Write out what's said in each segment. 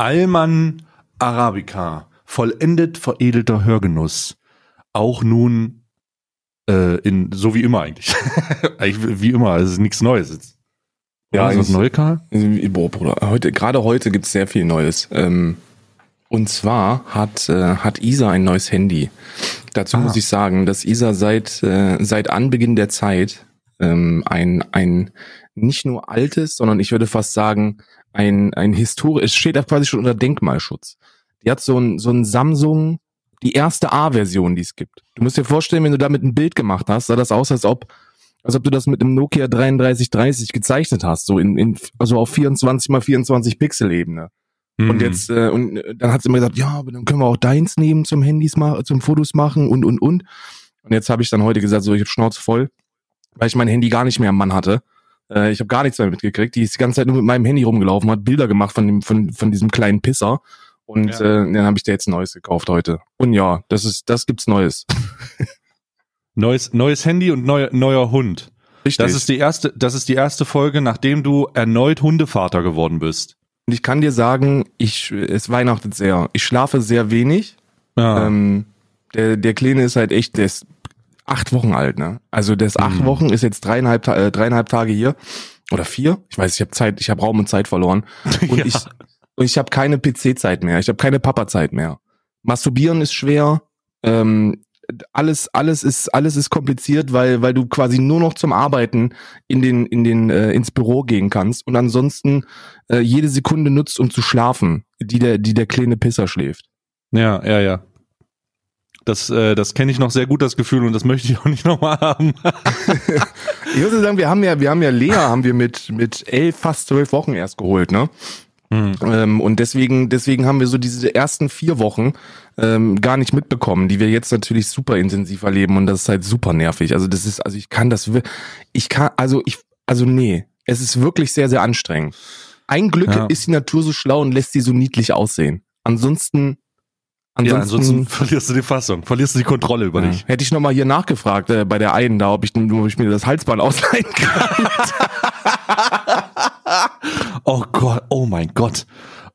Alman Arabica, vollendet veredelter Hörgenuss. Auch nun äh, in so wie immer eigentlich. eigentlich wie immer, es ist nichts Neues jetzt. Ja, ist was Neues, Karl? Boah, Bruder, heute, gerade heute gibt's sehr viel Neues. Ähm, und zwar hat, äh, hat Isa ein neues Handy. Dazu Ah. muss ich sagen, dass Isa seit, äh, seit Anbeginn der Zeit ähm, ein, ein nicht nur altes, sondern ich würde fast sagen, ein, ein historisch, es steht da quasi schon unter Denkmalschutz. Die hat so ein, so ein Samsung, die erste A-Version, die es gibt. Du musst dir vorstellen, wenn du damit ein Bild gemacht hast, sah das aus, als ob, als ob du das mit einem Nokia 3330 gezeichnet hast, so in, in also auf 24 mal 24 Pixel Ebene. Und Mhm. jetzt, äh, und äh, dann hat sie immer gesagt, ja, aber dann können wir auch deins nehmen zum Handys machen, zum Fotos machen und und und. Und jetzt habe ich dann heute gesagt, so ich habe Schnauze voll, weil ich mein Handy gar nicht mehr am Mann hatte. Äh, ich habe gar nichts mehr mitgekriegt. Die ist die ganze Zeit nur mit meinem Handy rumgelaufen, hat Bilder gemacht von dem von von diesem kleinen Pisser. Und Ja. äh, dann habe ich dir jetzt ein neues gekauft heute. Und ja, das ist das gibt's Neues. neues, neues Handy und neuer, neuer Hund. Richtig. Das ist die erste, das ist die erste Folge, nachdem du erneut Hundevater geworden bist. und ich kann dir sagen, ich es weihnachtet sehr. Ich schlafe sehr wenig. Ja. Ähm, der, der Kleine ist halt echt, der ist acht Wochen alt, ne? Also der ist acht Mhm. Wochen, ist jetzt dreieinhalb, äh, dreieinhalb Tage hier. Oder vier? Ich weiß, ich habe Zeit, ich habe Raum und Zeit verloren. Und Ja. ich, und ich habe keine PC-Zeit mehr, ich habe keine Papa-Zeit mehr. Masturbieren ist schwer. Ähm, alles, alles ist, alles ist kompliziert, weil, weil du quasi nur noch zum Arbeiten in den, in den, äh, ins Büro gehen kannst und ansonsten äh, jede Sekunde nutzt, um zu schlafen, die der, die der kleine Pisser schläft. ja, ja, ja. Das, äh, das kenne ich noch sehr gut, das Gefühl, und das möchte ich auch nicht nochmal haben. Ich würde sagen, wir haben ja, wir haben ja Lea, haben wir mit, mit elf, fast zwölf Wochen erst geholt, ne? Hm. Ähm, und deswegen, deswegen haben wir so diese ersten vier Wochen ähm, gar nicht mitbekommen, die wir jetzt natürlich super intensiv erleben und das ist halt super nervig. Also das ist, also ich kann das, ich kann, also ich, also nee, es ist wirklich sehr, sehr anstrengend. Ein Glück Ja. ist die Natur so schlau und lässt sie so niedlich aussehen. Ansonsten, Ja, ansonsten, ansonsten verlierst du die Fassung, verlierst du die Kontrolle über ja. dich. hätte ich nochmal hier nachgefragt äh, bei der einen da, ob ich, ob ich mir das Halsband ausleihen kann. Oh Gott, oh mein Gott,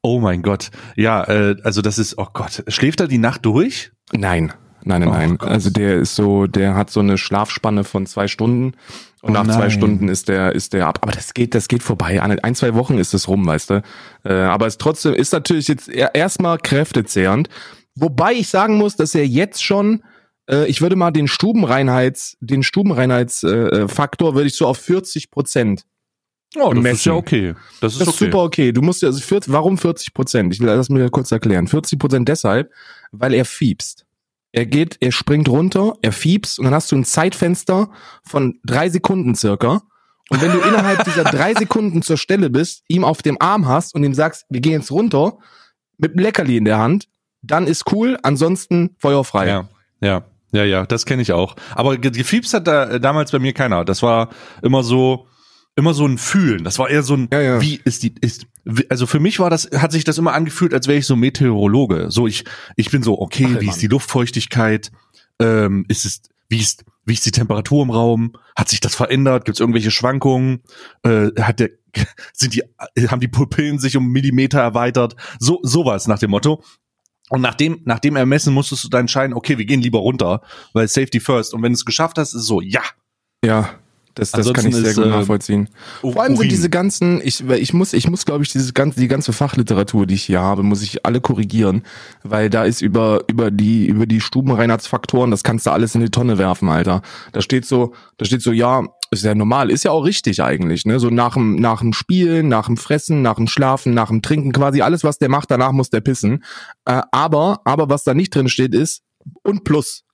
oh mein Gott. Ja, äh, also das ist, oh Gott, schläft er die Nacht durch? Nein, nein, nein, Oh nein. Gott. Also der ist so, der hat so eine Schlafspanne von zwei Stunden und Oh nach zwei nein. Stunden ist der, ist der ab. Aber das geht, das geht vorbei. Ein, ein zwei Wochen ist es rum, weißt du. Äh, aber es trotzdem ist natürlich jetzt e- erstmal kräftezehrend. Wobei ich sagen muss, dass er jetzt schon, äh, ich würde mal den Stubenreinheits, den Stubenreinheitsfaktor äh, Faktor würde ich so auf 40 Prozent Oh, das ist Messen. ja okay. Das ist das ist okay. super okay. Du musst ja, also 40, warum 40 Prozent? Ich will das mir kurz erklären. 40 Prozent deshalb, weil er fiebst. Er geht, er springt runter, er fiebst und dann hast du ein Zeitfenster von drei Sekunden circa. Und wenn du innerhalb dieser drei Sekunden zur Stelle bist, ihm auf dem Arm hast und ihm sagst, wir gehen jetzt runter, mit einem Leckerli in der Hand, dann ist cool, ansonsten feuerfrei. Ja, ja, ja, ja, das kenne ich auch. Aber ge- gefiebst hat da äh, damals bei mir keiner. Das war immer so, immer so ein Fühlen. Das war eher so ein, Ja, ja. wie ist die, ist, also für mich war das, hat sich das immer angefühlt, als wäre ich so Meteorologe. So, ich, ich bin so, okay, Ach, wie Mann. ist die Luftfeuchtigkeit? Ähm, ist es, wie ist, wie ist die Temperatur im Raum? Hat sich das verändert? Gibt es irgendwelche Schwankungen? Äh, hat der, sind die, haben die Pupillen sich um Millimeter erweitert? So, sowas nach dem Motto. Und nach dem, nach dem Ermessen musstest du dann entscheiden, okay, wir gehen lieber runter, weil Safety first. Und wenn du es geschafft hast, ist es so, ja. Ja, das, das kann ich sehr ist, gut äh, nachvollziehen. Vor allem sind diese ganzen, ich, ich muss, ich muss, glaube ich, diese ganze, die ganze Fachliteratur, die ich hier habe, muss ich alle korrigieren, weil da ist über, über die, über die Stubenreinheitsfaktoren, das kannst du alles in die Tonne werfen, Alter. Da steht so, da steht so, ja, ist ja normal, ist ja auch richtig eigentlich, ne, so nach dem, nach dem Spielen, nach dem Fressen, nach dem Schlafen, nach dem Trinken, quasi alles, was der macht, danach muss der pissen. Äh, aber, aber was da nicht drin steht, ist, und plus.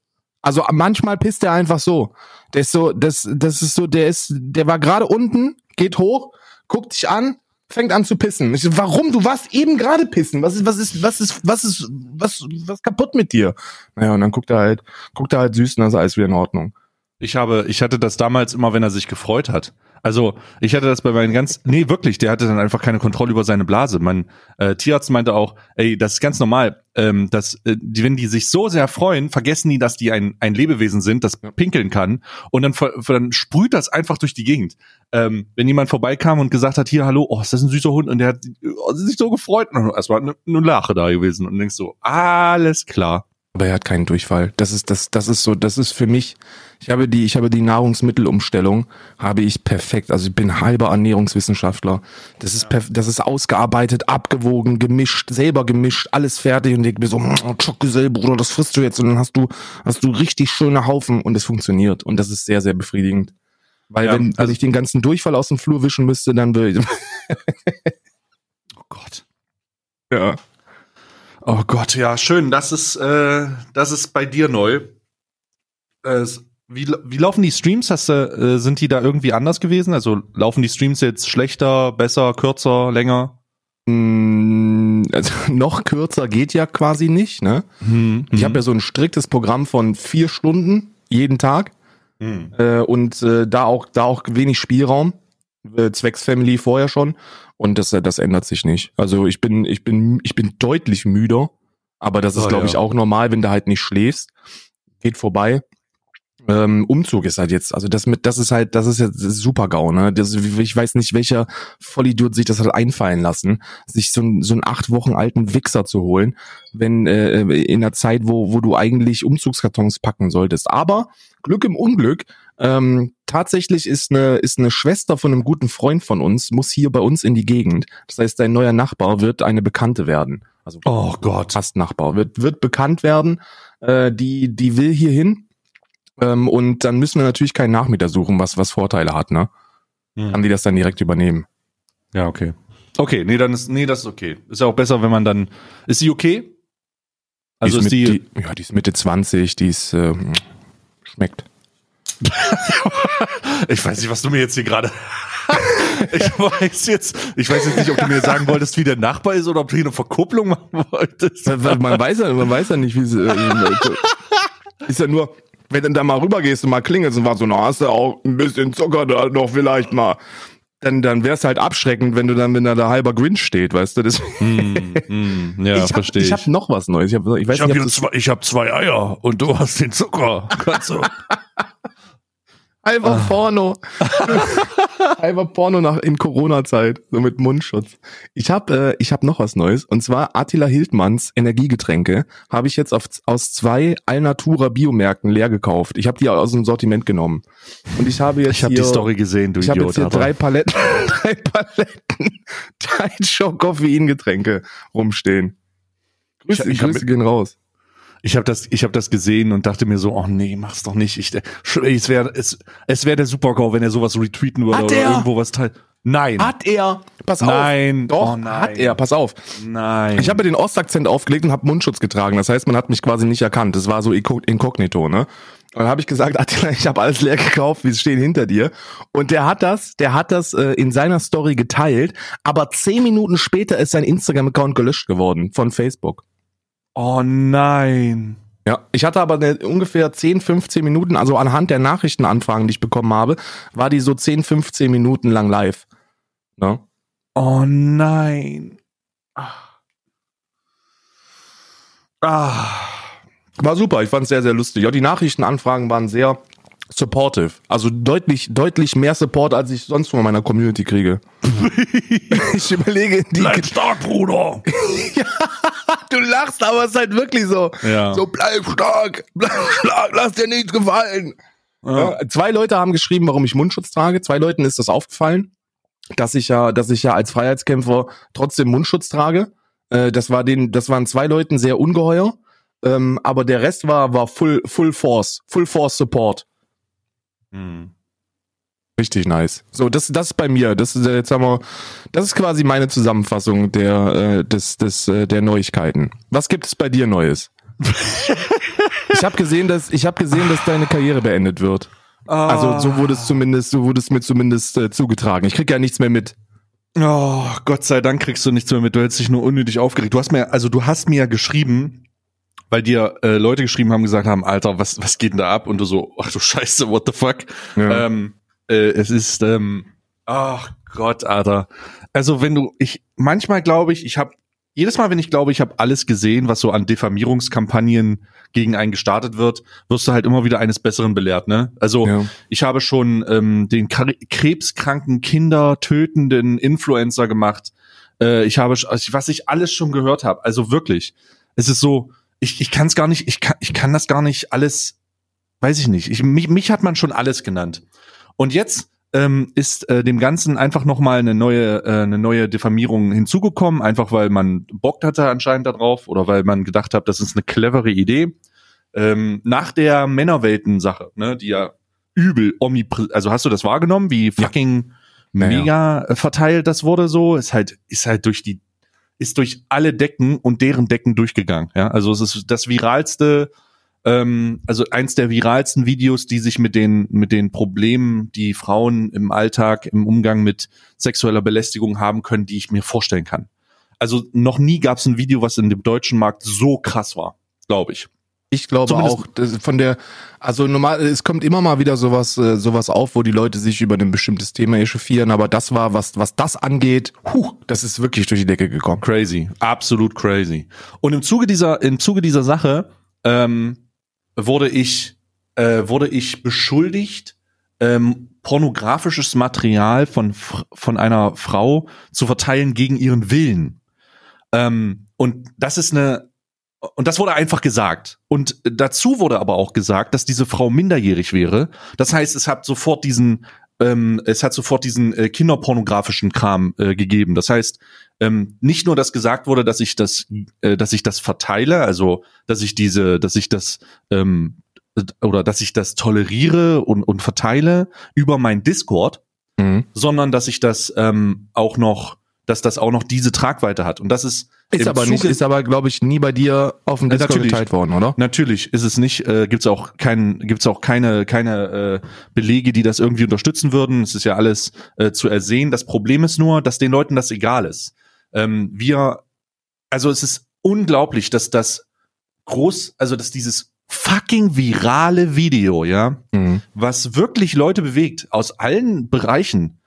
Also manchmal pisst er einfach so. Der ist so, das, das ist so, der ist, der war gerade unten, geht hoch, guckt dich an, fängt an zu pissen. Ich warum? Du warst eben gerade pissen. Was ist, was ist, was ist, was ist, was, was kaputt mit dir? Naja, und dann guckt er halt, guckt er halt süß und dann ist alles wieder in Ordnung. Ich habe, ich hatte das damals immer, wenn er sich gefreut hat. Also ich hatte das bei meinen ganz, nee wirklich, der hatte dann einfach keine Kontrolle über seine Blase. Mein äh, Tierarzt meinte auch, ey, das ist ganz normal, ähm, dass äh, die, wenn die sich so sehr freuen, vergessen die, dass die ein, ein Lebewesen sind, das pinkeln kann und dann, dann sprüht das einfach durch die Gegend. Ähm, wenn jemand vorbeikam und gesagt hat, hier, hallo, oh, ist das ein süßer Hund und der hat oh, sich so gefreut und es war eine, eine Lache da gewesen und denkst so, alles klar. Aber er hat keinen Durchfall. Das ist das, das ist so, das ist für mich. Ich habe die, ich habe die Nahrungsmittelumstellung habe ich perfekt. Also ich bin halber Ernährungswissenschaftler. Das ist perf das ist ausgearbeitet, abgewogen, gemischt, selber gemischt, alles fertig und ich mir so, oh, Schockgesell, Bruder, das frisst du jetzt und dann hast du, hast du richtig schöne Haufen und es funktioniert und das ist sehr, sehr befriedigend. Weil Ja, wenn, wenn also- ich den ganzen Durchfall aus dem Flur wischen müsste, dann würde ich, Oh Gott. ja. Oh Gott, ja, schön. Das ist, äh, das ist bei dir neu. Äh, s- wie, wie laufen die Streams? Hast du, äh, sind die da irgendwie anders gewesen? Also laufen die Streams jetzt schlechter, besser, kürzer, länger? Mm, Also noch kürzer geht ja quasi nicht, ne? Hm, Ich habe ja so ein striktes Programm von vier Stunden jeden Tag hm. äh, und äh, da auch da auch wenig Spielraum äh, zwecks Family vorher schon und das das ändert sich nicht. Also ich bin ich bin ich bin deutlich müder, aber das ist Oh, glaube ja. ich auch normal, wenn du halt nicht schläfst. Geht vorbei. Ähm, Umzug ist halt jetzt, also das mit, das ist halt, das ist jetzt super GAU, ne? Das, ich weiß nicht, welcher Vollidiot sich das hat einfallen lassen, sich so, ein, so einen acht Wochen alten Wichser zu holen, wenn äh, in einer Zeit, wo, wo du eigentlich Umzugskartons packen solltest. Aber Glück im Unglück, ähm, tatsächlich ist eine, ist eine Schwester von einem guten Freund von uns, muss hier bei uns in die Gegend. Das heißt, dein neuer Nachbar wird eine Bekannte werden. Also Oh Gott. fast Nachbar, wird, wird bekannt werden, äh, die, die will hier hin. Ähm, und dann müssen wir natürlich keinen Nachmieter suchen, was, was Vorteile hat, ne? Kann Hm. die das dann direkt übernehmen. Ja, okay. Okay, nee, dann ist, nee, das ist okay. Ist ja auch besser, wenn man dann, ist sie okay? Also ist mit, die, die, ja, die ist Mitte 20, die ist, äh, schmeckt. ich weiß nicht, was du mir jetzt hier gerade, ich weiß jetzt, ich weiß jetzt nicht, ob du mir sagen wolltest, wie der Nachbar ist oder ob du hier eine Verkupplung machen wolltest. Man weiß ja, man weiß ja nicht, wie sie, äh, ist ja nur, wenn du da mal rübergehst und mal klingelst und war so, na, hast du auch ein bisschen Zucker da noch vielleicht mal. Dann, dann wär's halt abschreckend, wenn du dann, wenn da der halber Grinch steht, weißt du, das, Hm, hm, ja, ich hab, verstehe ich. ich hab noch was Neues. Ich, hab, ich weiß Ich habe nicht, zwei, ich hab zwei Eier und du hast den Zucker. Kannst du? Einfach Ah. Porno. Einfach Porno nach in Corona-Zeit, so mit Mundschutz. Ich habe äh, ich hab noch was Neues und zwar Attila Hildmanns Energiegetränke habe ich jetzt auf, aus zwei Alnatura Biomärkten leer gekauft. Ich habe die aus dem Sortiment genommen und ich habe jetzt Ich habe die Story gesehen, du ich habe Idiot. jetzt hier drei Paletten, drei Paletten Tide Show Koffeingetränke rumstehen. Grüße, Ich- ich hab Grüße mit- gehen raus. Ich habe das, ich habe das gesehen und dachte mir so, oh nee, mach's doch nicht. Ich, es wäre, es, es wäre der Supergau, wenn er sowas retweeten würde Hat oder er? irgendwo was teilt. Nein, Hat er? Pass auf. nein, Doch, oh nein. hat er. Pass auf. Nein. Ich habe den Ostakzent aufgelegt und habe Mundschutz getragen. Das heißt, man hat mich quasi nicht erkannt. Das war so inko- inkognito, ne? Und dann habe ich gesagt, Attila, ich habe alles leer gekauft, wir stehen hinter dir. Und der hat das, der hat das äh, in seiner Story geteilt, aber zehn Minuten später ist sein Instagram-Account gelöscht geworden von Facebook. Oh nein. Ja, ich hatte aber eine, ungefähr 10, 15 Minuten, also anhand der Nachrichtenanfragen, die ich bekommen habe, war die so 10, 15 Minuten lang live. Ne? Oh nein. Ah. Ah. War super, ich fand es sehr, sehr lustig. Ja, die Nachrichtenanfragen waren sehr supportive. Also deutlich, deutlich mehr Support, als ich sonst von meiner Community kriege. ich überlege, die, Bleib stark, Bruder. du lachst, aber es ist halt wirklich so. Ja. So, bleib stark, bleib stark, lass dir nichts gefallen. Ja. Ja, zwei Leute haben geschrieben, warum ich Mundschutz trage. Zwei Leuten ist das aufgefallen, dass ich ja, dass ich ja als Freiheitskämpfer trotzdem Mundschutz trage. Äh, das war den, das waren zwei Leuten sehr ungeheuer. Ähm, aber der Rest war, war full, full force, full force support. Hm. Richtig nice. So, das, das ist bei mir. Das ist äh, jetzt haben wir, das ist quasi meine Zusammenfassung der, äh, des, des, äh, der Neuigkeiten. Was gibt es bei dir Neues? ich habe gesehen, dass ich habe gesehen, dass deine Karriere beendet wird. Also so wurde es zumindest, so wurde es mir zumindest äh, zugetragen. Ich krieg ja nichts mehr mit. Oh, Gott sei Dank kriegst du nichts mehr mit. Du hättest dich nur unnötig aufgeregt. Du hast mir, also du hast mir ja geschrieben, weil dir äh, Leute geschrieben haben, gesagt haben, Alter, was, was geht denn da ab? Und du so, ach du Scheiße, what the fuck? Ja. Ähm, äh, es ist, ähm, ach Gott, Alter. Also wenn du, ich, manchmal glaube ich, ich habe, jedes Mal, wenn ich glaube, ich habe alles gesehen, was so an Diffamierungskampagnen gegen einen gestartet wird, wirst du halt immer wieder eines Besseren belehrt, ne? Also Ja. ich habe schon ähm, den krebskranken Kinder tötenden Influencer gemacht. Äh, ich habe, also was ich alles schon gehört habe. Also wirklich, es ist so, ich, ich kann es gar nicht, ich kann, ich kann das gar nicht alles, weiß ich nicht. Ich, mich, mich hat man schon alles genannt. Und jetzt ähm, ist äh, dem Ganzen einfach noch mal eine neue, äh, eine neue Diffamierung hinzugekommen, einfach weil man Bock hatte anscheinend darauf oder weil man gedacht hat, das ist eine clevere Idee. Ähm, nach der Männerwelten-Sache, ne, die ja übel omnipräsent, also hast du das wahrgenommen, wie fucking Ja, ja. mega äh, verteilt das wurde so, ist halt, ist halt durch die, ist durch alle Decken und deren Decken durchgegangen, ja, also es ist das viralste, ähm, also eins der viralsten Videos, die sich mit den, mit den Problemen, die Frauen im Alltag, im Umgang mit sexueller Belästigung haben können, die ich mir vorstellen kann. Also noch nie gab es ein Video, was in dem deutschen Markt so krass war, glaube ich. Ich glaube Zumindest- auch, von der, also normal, es kommt immer mal wieder sowas, äh, sowas auf, wo die Leute sich über ein bestimmtes Thema echauffieren, aber das war, was, was das angeht, huh, das ist wirklich durch die Decke gekommen. Crazy, absolut crazy. Und im Zuge dieser, im Zuge dieser Sache ähm, wurde ich, äh, wurde ich beschuldigt, ähm, pornografisches Material von von einer Frau zu verteilen gegen ihren Willen. Ähm, und das ist eine und das wurde einfach gesagt. Und dazu wurde aber auch gesagt, dass diese Frau minderjährig wäre. Das heißt, es hat sofort diesen, ähm, es hat sofort diesen äh, kinderpornografischen Kram äh, gegeben. Das heißt, ähm, nicht nur, dass gesagt wurde, dass ich das, äh, dass ich das verteile, also dass ich diese, dass ich das ähm, oder dass ich das toleriere und, und verteile über mein Discord, Mhm. sondern dass ich das ähm, auch noch, dass das auch noch diese Tragweite hat. Und das ist Ist aber nicht, ist aber, glaube ich, nie bei dir auf dem Discord natürlich. geteilt worden, oder? Natürlich ist es nicht, äh, gibt's auch kein, gibt's auch keine, keine äh, Belege, die das irgendwie unterstützen würden. Es ist ja alles äh, zu ersehen. Das Problem ist nur, dass den Leuten das egal ist. Ähm, wir, also es ist unglaublich, dass das groß, also dass dieses fucking virale Video, ja, Mhm. was wirklich Leute bewegt aus allen Bereichen.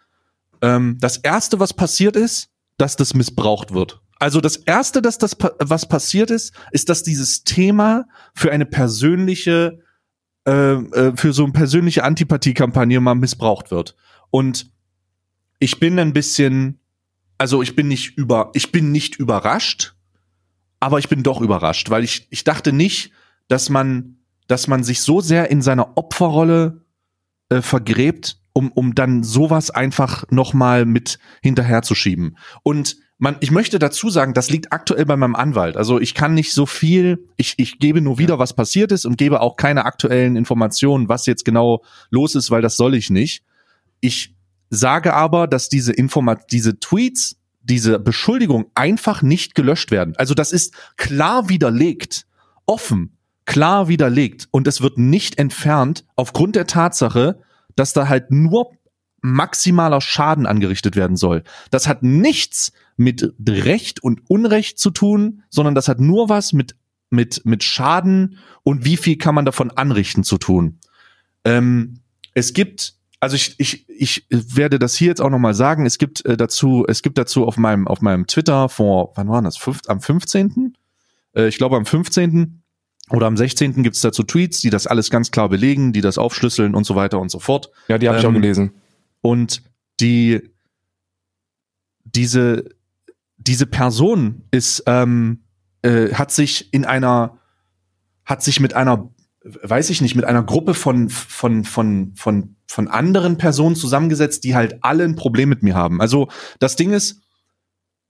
Ähm, das erste, was passiert ist, dass das missbraucht wird. Also das erste, dass das was passiert ist, ist, dass dieses Thema für eine persönliche, äh, äh, für so eine persönliche Antipathiekampagne mal missbraucht wird. Und ich bin ein bisschen, also ich bin nicht über, ich bin nicht überrascht, aber ich bin doch überrascht, weil ich, ich dachte nicht, dass man, dass man sich so sehr in seiner Opferrolle äh, vergräbt, um, um dann sowas einfach nochmal mit hinterherzuschieben. Und man, ich möchte dazu sagen, das liegt aktuell bei meinem Anwalt. Also ich kann nicht so viel, ich, ich gebe nur wieder, was passiert ist und gebe auch keine aktuellen Informationen, was jetzt genau los ist, weil das soll ich nicht. Ich sage aber, dass diese Informat, diese Tweets, diese Beschuldigung einfach nicht gelöscht werden. Also das ist klar widerlegt, offen, klar widerlegt und es wird nicht entfernt aufgrund der Tatsache, dass da halt nur maximaler Schaden angerichtet werden soll. Das hat nichts mit Recht und Unrecht zu tun, sondern das hat nur was mit mit mit Schaden und wie viel kann man davon anrichten zu tun. Ähm, es gibt also ich, ich, ich werde das hier jetzt auch nochmal sagen. Es gibt äh, dazu, es gibt dazu auf meinem, auf meinem Twitter vor, wann war das? Fünf, am 15. Äh, ich glaube am 15. oder am 16. gibt es dazu Tweets, die das alles ganz klar belegen, die das aufschlüsseln und so weiter und so fort. Ja, die habe ich auch Ähm, gelesen. Und die, diese, diese Person ist, ähm, äh, hat sich in einer, hat sich mit einer, weiß ich nicht, mit einer Gruppe von, von, von, von, von anderen Personen zusammengesetzt, die halt alle ein Problem mit mir haben. Also das Ding ist,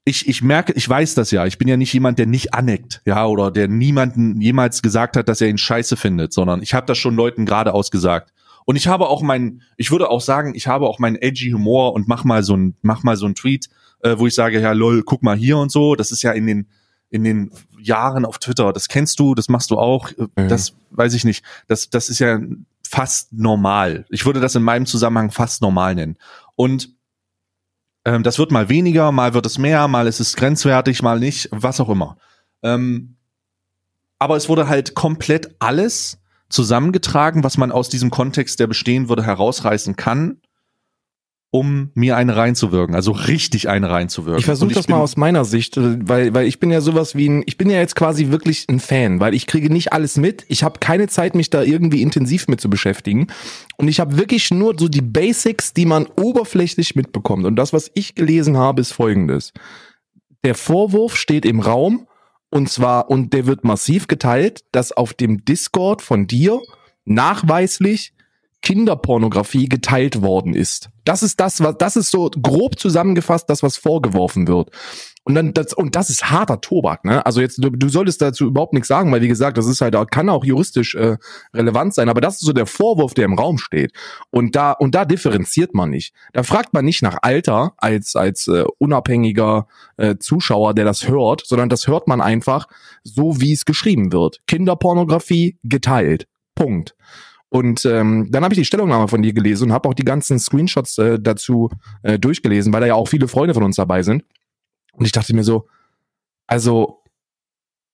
ich, ich merke, ich weiß das ja. Ich bin ja nicht jemand, der nicht aneckt, ja, oder der niemanden jemals gesagt hat, dass er ihn scheiße findet, sondern ich habe das schon Leuten geradeaus gesagt. Und ich habe auch meinen, ich würde auch sagen, ich habe auch meinen edgy Humor und mach mal so ein, mach mal so ein Tweet, äh, wo ich sage, ja, lol, guck mal hier und so. Das ist ja in den, in den Jahren auf Twitter. Das kennst du, das machst du auch. Mhm. Das weiß ich nicht. Das, das ist ja fast normal. Ich würde das in meinem Zusammenhang fast normal nennen. Und ähm, das wird mal weniger, mal wird es mehr, mal ist es grenzwertig, mal nicht, was auch immer. Ähm, aber es wurde halt komplett alles zusammengetragen, was man aus diesem Kontext, der bestehen würde, herausreißen kann. Um mir eine reinzuwirken, also richtig eine reinzuwirken. Ich versuche das mal aus meiner Sicht, äh, weil, weil ich bin ja sowas wie ein, ich bin ja jetzt quasi wirklich ein Fan, weil ich kriege nicht alles mit. Ich habe keine Zeit, mich da irgendwie intensiv mit zu beschäftigen. Und ich habe wirklich nur so die Basics, die man oberflächlich mitbekommt. Und das, was ich gelesen habe, ist folgendes. Der Vorwurf steht im Raum und zwar, und der wird massiv geteilt, dass auf dem Discord von dir nachweislich Kinderpornografie geteilt worden ist. Das ist das, was, das ist so grob zusammengefasst, das, was vorgeworfen wird. Und dann das, und das ist harter Tobak, ne? Also jetzt, du, du solltest dazu überhaupt nichts sagen, weil wie gesagt, das ist halt, kann auch juristisch äh, relevant sein, aber das ist so der Vorwurf, der im Raum steht. Und da, und da differenziert man nicht. Da fragt man nicht nach Alter als, als äh, unabhängiger äh, Zuschauer, der das hört, sondern das hört man einfach so, wie es geschrieben wird. Kinderpornografie geteilt. Punkt. Und ähm, dann habe ich die Stellungnahme von dir gelesen und habe auch die ganzen Screenshots äh, dazu äh, durchgelesen, weil da ja auch viele Freunde von uns dabei sind. Und ich dachte mir so, also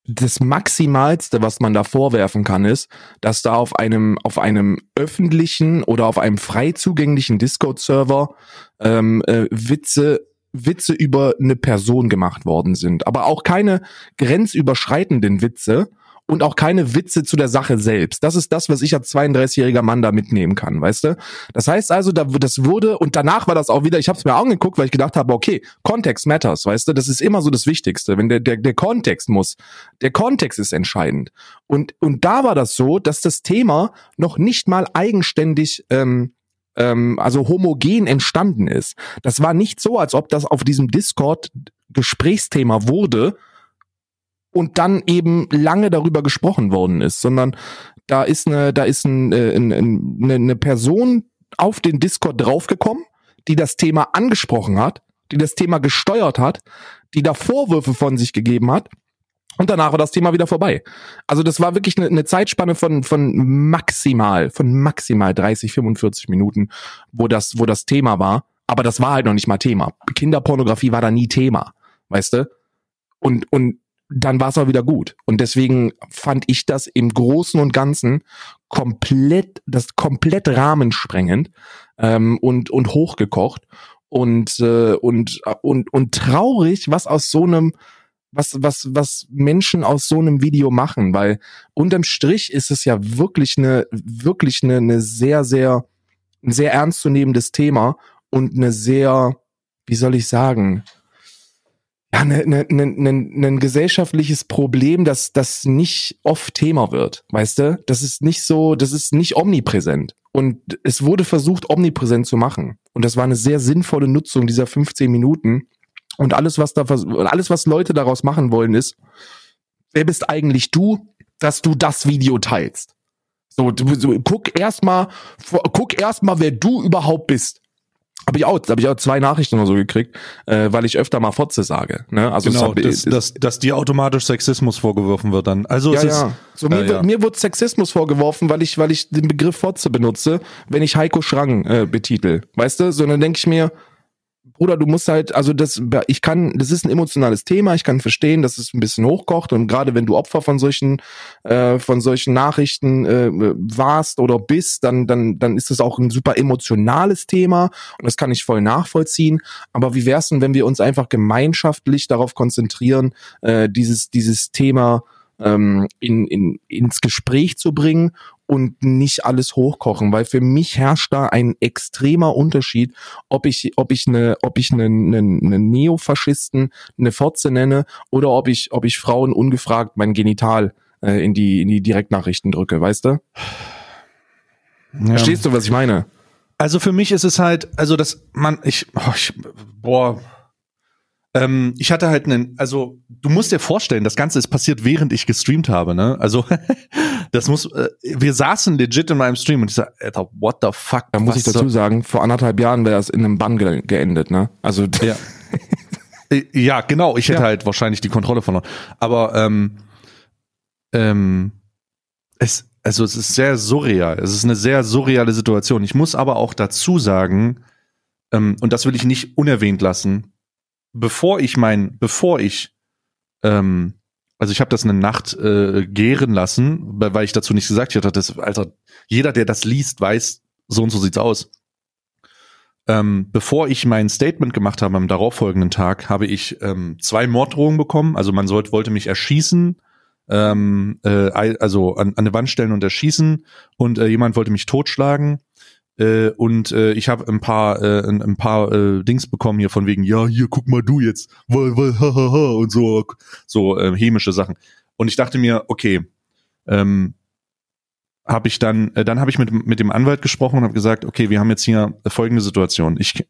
das Maximalste, was man da vorwerfen kann, ist, dass da auf einem auf einem öffentlichen oder auf einem frei zugänglichen Discord-Server ähm, äh, Witze Witze über eine Person gemacht worden sind, aber auch keine grenzüberschreitenden Witze, und auch keine Witze zu der Sache selbst. Das ist das, was ich als 32-jähriger Mann da mitnehmen kann, weißt du? Das heißt also, da, das wurde, und danach war das auch wieder, ich habe es mir angeguckt, weil ich gedacht habe, okay, Kontext matters, weißt du? Das ist immer so das Wichtigste. Wenn der, der, der Kontext muss, der Kontext ist entscheidend. Und, und da war das so, dass das Thema noch nicht mal eigenständig ähm, ähm, also homogen entstanden ist. Das war nicht so, als ob das auf diesem Discord Gesprächsthema wurde, und dann eben lange darüber gesprochen worden ist, sondern da ist eine, da ist ein, äh, eine, eine Person auf den Discord draufgekommen, die das Thema angesprochen hat, die das Thema gesteuert hat, die da Vorwürfe von sich gegeben hat. Und danach war das Thema wieder vorbei. Also das war wirklich eine, eine Zeitspanne von, von maximal, von maximal 30, 45 Minuten, wo das, wo das Thema war. Aber das war halt noch nicht mal Thema. Kinderpornografie war da nie Thema. Weißt du? Und, und dann war es auch wieder gut. Und deswegen fand ich das im Großen und Ganzen komplett, das komplett rahmensprengend ähm, und, und hochgekocht und, äh, und, und, und traurig, was aus so einem, was, was, was Menschen aus so einem Video machen, weil unterm Strich ist es ja wirklich eine, wirklich eine, eine sehr, sehr, ein sehr ernstzunehmendes Thema und eine sehr, wie soll ich sagen, ja, ne, ne, ne, ne, ne gesellschaftliches Problem, das, das nicht oft Thema wird, weißt du? Das ist nicht so, das ist nicht omnipräsent. Und es wurde versucht, omnipräsent zu machen. Und das war eine sehr sinnvolle Nutzung dieser 15 Minuten. Und alles, was da, alles, was Leute daraus machen wollen, ist, wer bist eigentlich du, dass du das Video teilst? So, du, so guck erstmal, guck erstmal, wer du überhaupt bist. Habe ich auch, habe ich auch zwei Nachrichten oder so gekriegt, äh, weil ich öfter mal Fotze sage. Ne? Also genau, hab, dass, dass, dass dir automatisch Sexismus vorgeworfen wird dann. Also ja, es ja. So, mir, äh, ja. mir wird Sexismus vorgeworfen, weil ich, weil ich den Begriff Fotze benutze, wenn ich Heiko Schrang äh, betitel. Weißt du? So, dann denke ich mir, Bruder, du musst halt, also das, ich kann, das ist ein emotionales Thema, ich kann verstehen, dass es ein bisschen hochkocht und gerade wenn du Opfer von solchen, äh, von solchen Nachrichten äh, warst oder bist, dann, dann, dann ist das auch ein super emotionales Thema und das kann ich voll nachvollziehen. Aber wie wär's denn, wenn wir uns einfach gemeinschaftlich darauf konzentrieren, äh, dieses, dieses Thema ähm, in, in, ins Gespräch zu bringen und nicht alles hochkochen, weil für mich herrscht da ein extremer Unterschied, ob ich, ob ich eine, ob ich eine, eine, eine Neofaschisten, eine Fotze nenne oder ob ich, ob ich Frauen ungefragt mein Genital äh, in die, in die Direktnachrichten drücke, weißt du? Ja. Verstehst du, was ich meine? Also für mich ist es halt, also dass man, ich, oh, ich boah, ähm, ich hatte halt einen, also du musst dir vorstellen, das Ganze ist passiert, während ich gestreamt habe, ne? Also das muss, äh, wir saßen legit in meinem Stream und ich sag, Alter, what the fuck? Da muss ich dazu sagen, vor anderthalb Jahren wäre es in einem Bann ge geendet, ne? Also ja. Äh, ja, genau, ich hätte ja. halt wahrscheinlich die Kontrolle verloren. Aber ähm, ähm, es, also es ist sehr surreal. Es ist eine sehr surreale Situation. Ich muss aber auch dazu sagen, ähm, und das will ich nicht unerwähnt lassen, bevor ich mein, bevor ich, ähm, also ich habe das eine Nacht äh, gären lassen, weil ich dazu nichts gesagt hatte, das, Alter, jeder, der das liest, weiß, so und so sieht's aus. ähm, bevor ich mein Statement gemacht habe am darauffolgenden Tag, habe ich ähm, zwei Morddrohungen bekommen. Also man sollte, wollte mich erschießen, ähm, äh, also an, an eine Wand stellen und erschießen und äh, jemand wollte mich totschlagen. Äh, und äh, ich habe ein paar äh, ein, ein paar äh, Dings bekommen hier von wegen ja hier guck mal du jetzt weil, weil, ha, ha, ha, und so so äh, hämische Sachen und ich dachte mir okay ähm, habe ich dann, äh, dann habe ich mit, mit dem Anwalt gesprochen und habe gesagt, okay, wir haben jetzt hier folgende Situation. Ich,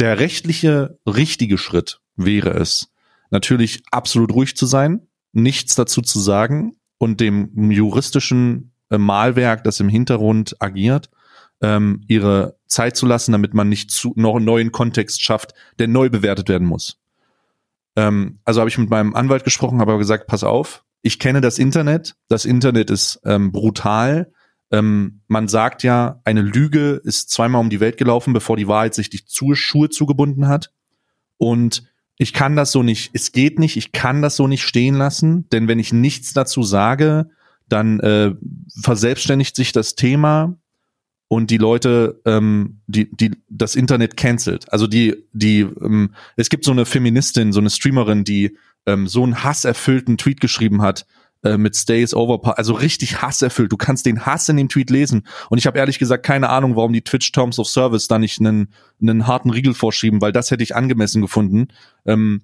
der rechtliche, richtige Schritt wäre es, natürlich absolut ruhig zu sein, nichts dazu zu sagen und dem juristischen äh, Malwerk, das im Hintergrund agiert, ähm, ihre Zeit zu lassen, damit man nicht zu, noch einen neuen Kontext schafft, der neu bewertet werden muss. Ähm, also habe ich mit meinem Anwalt gesprochen, habe aber gesagt, pass auf, ich kenne das Internet, das Internet ist ähm, brutal, ähm, man sagt ja, eine Lüge ist zweimal um die Welt gelaufen, bevor die Wahrheit sich die Schuhe zugebunden hat. Und ich kann das so nicht, es geht nicht, ich kann das so nicht stehen lassen, denn wenn ich nichts dazu sage, dann äh, verselbstständigt sich das Thema und die Leute, ähm, die, die, das Internet cancelt. Also die, die, ähm, es gibt so eine Feministin, so eine Streamerin, die ähm, so einen hasserfüllten Tweet geschrieben hat, äh, mit Stays Over, also richtig hasserfüllt. Du kannst den Hass in dem Tweet lesen. Und ich habe ehrlich gesagt keine Ahnung, warum die Twitch Terms of Service da nicht einen, einen harten Riegel vorschieben, weil das hätte ich angemessen gefunden. Ähm,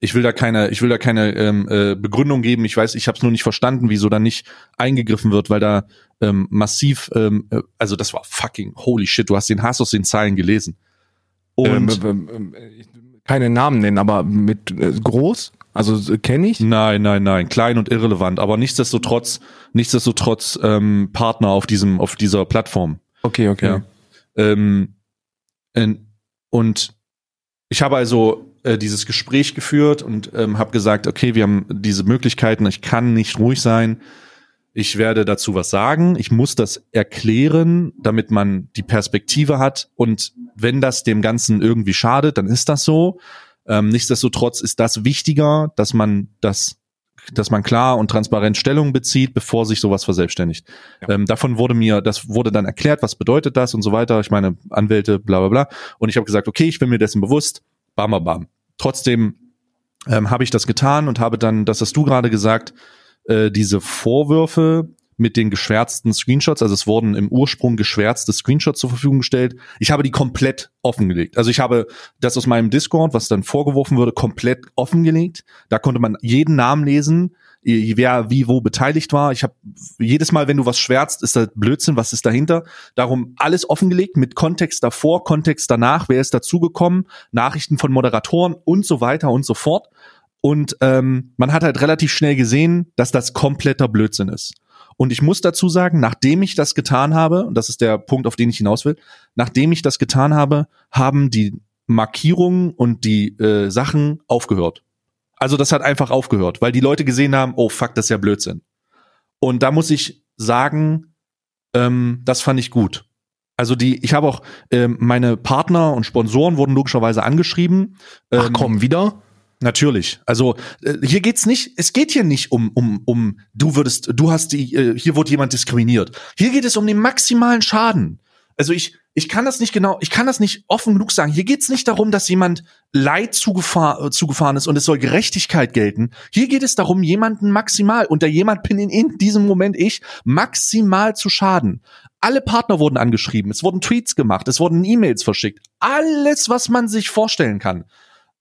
ich will da keine, ich will da keine ähm, äh, Begründung geben. Ich weiß, ich habe es nur nicht verstanden, wieso da nicht eingegriffen wird, weil da ähm, massiv, ähm, äh, also das war fucking holy shit. Du hast den Hass aus den Zeilen gelesen. Und ähm, ähm, ähm keine Namen nennen, aber mit äh, groß. Also kenne ich? Nein, nein, nein, klein und irrelevant, aber nichtsdestotrotz, nichtsdestotrotz ähm, Partner auf diesem, auf dieser Plattform. Okay, okay. Ja. Ähm, und ich habe also äh, dieses Gespräch geführt und ähm, habe gesagt, okay, wir haben diese Möglichkeiten, ich kann nicht ruhig sein. Ich werde dazu was sagen. Ich muss das erklären, damit man die Perspektive hat. Und wenn das dem Ganzen irgendwie schadet, dann ist das so. Ähm, nichtsdestotrotz ist das wichtiger, dass man das dass man klar und transparent Stellung bezieht, bevor sich sowas verselbstständigt. Ja. Ähm, davon wurde mir, das wurde dann erklärt, was bedeutet das und so weiter. Ich meine, Anwälte, bla bla bla. Und ich habe gesagt, okay, ich bin mir dessen bewusst, bam, bam, bam. Trotzdem ähm, habe ich das getan und habe dann, das hast du gerade gesagt, äh, diese Vorwürfe mit den geschwärzten Screenshots. Also es wurden im Ursprung geschwärzte Screenshots zur Verfügung gestellt. Ich habe die komplett offengelegt. Also ich habe das aus meinem Discord, was dann vorgeworfen wurde, komplett offengelegt. Da konnte man jeden Namen lesen, wer wie wo beteiligt war. Ich habe jedes Mal, wenn du was schwärzt, ist das Blödsinn, was ist dahinter? Darum alles offengelegt mit Kontext davor, Kontext danach, wer ist dazugekommen, Nachrichten von Moderatoren und so weiter und so fort. Und ähm, man hat halt relativ schnell gesehen, dass das kompletter Blödsinn ist. Und ich muss dazu sagen, nachdem ich das getan habe, und das ist der Punkt, auf den ich hinaus will, nachdem ich das getan habe, haben die Markierungen und die äh, Sachen aufgehört. Also das hat einfach aufgehört, weil die Leute gesehen haben, oh fuck, das ist ja Blödsinn. Und da muss ich sagen, ähm, das fand ich gut. Also die, ich habe auch ähm, meine Partner und Sponsoren wurden logischerweise angeschrieben. Ähm, Ach komm, wieder? Natürlich. Also äh, hier geht's nicht, es geht hier nicht um um um du würdest du hast die äh, hier wurde jemand diskriminiert. Hier geht es um den maximalen Schaden. Also ich ich kann das nicht genau, ich kann das nicht offen genug sagen. Hier geht's nicht darum, dass jemand Leid zugefahr, äh, zugefahren ist und es soll Gerechtigkeit gelten. Hier geht es darum, jemanden maximal und der jemand bin in, in diesem Moment ich maximal zu schaden. Alle Partner wurden angeschrieben, es wurden Tweets gemacht, es wurden E-Mails verschickt. Alles, was man sich vorstellen kann.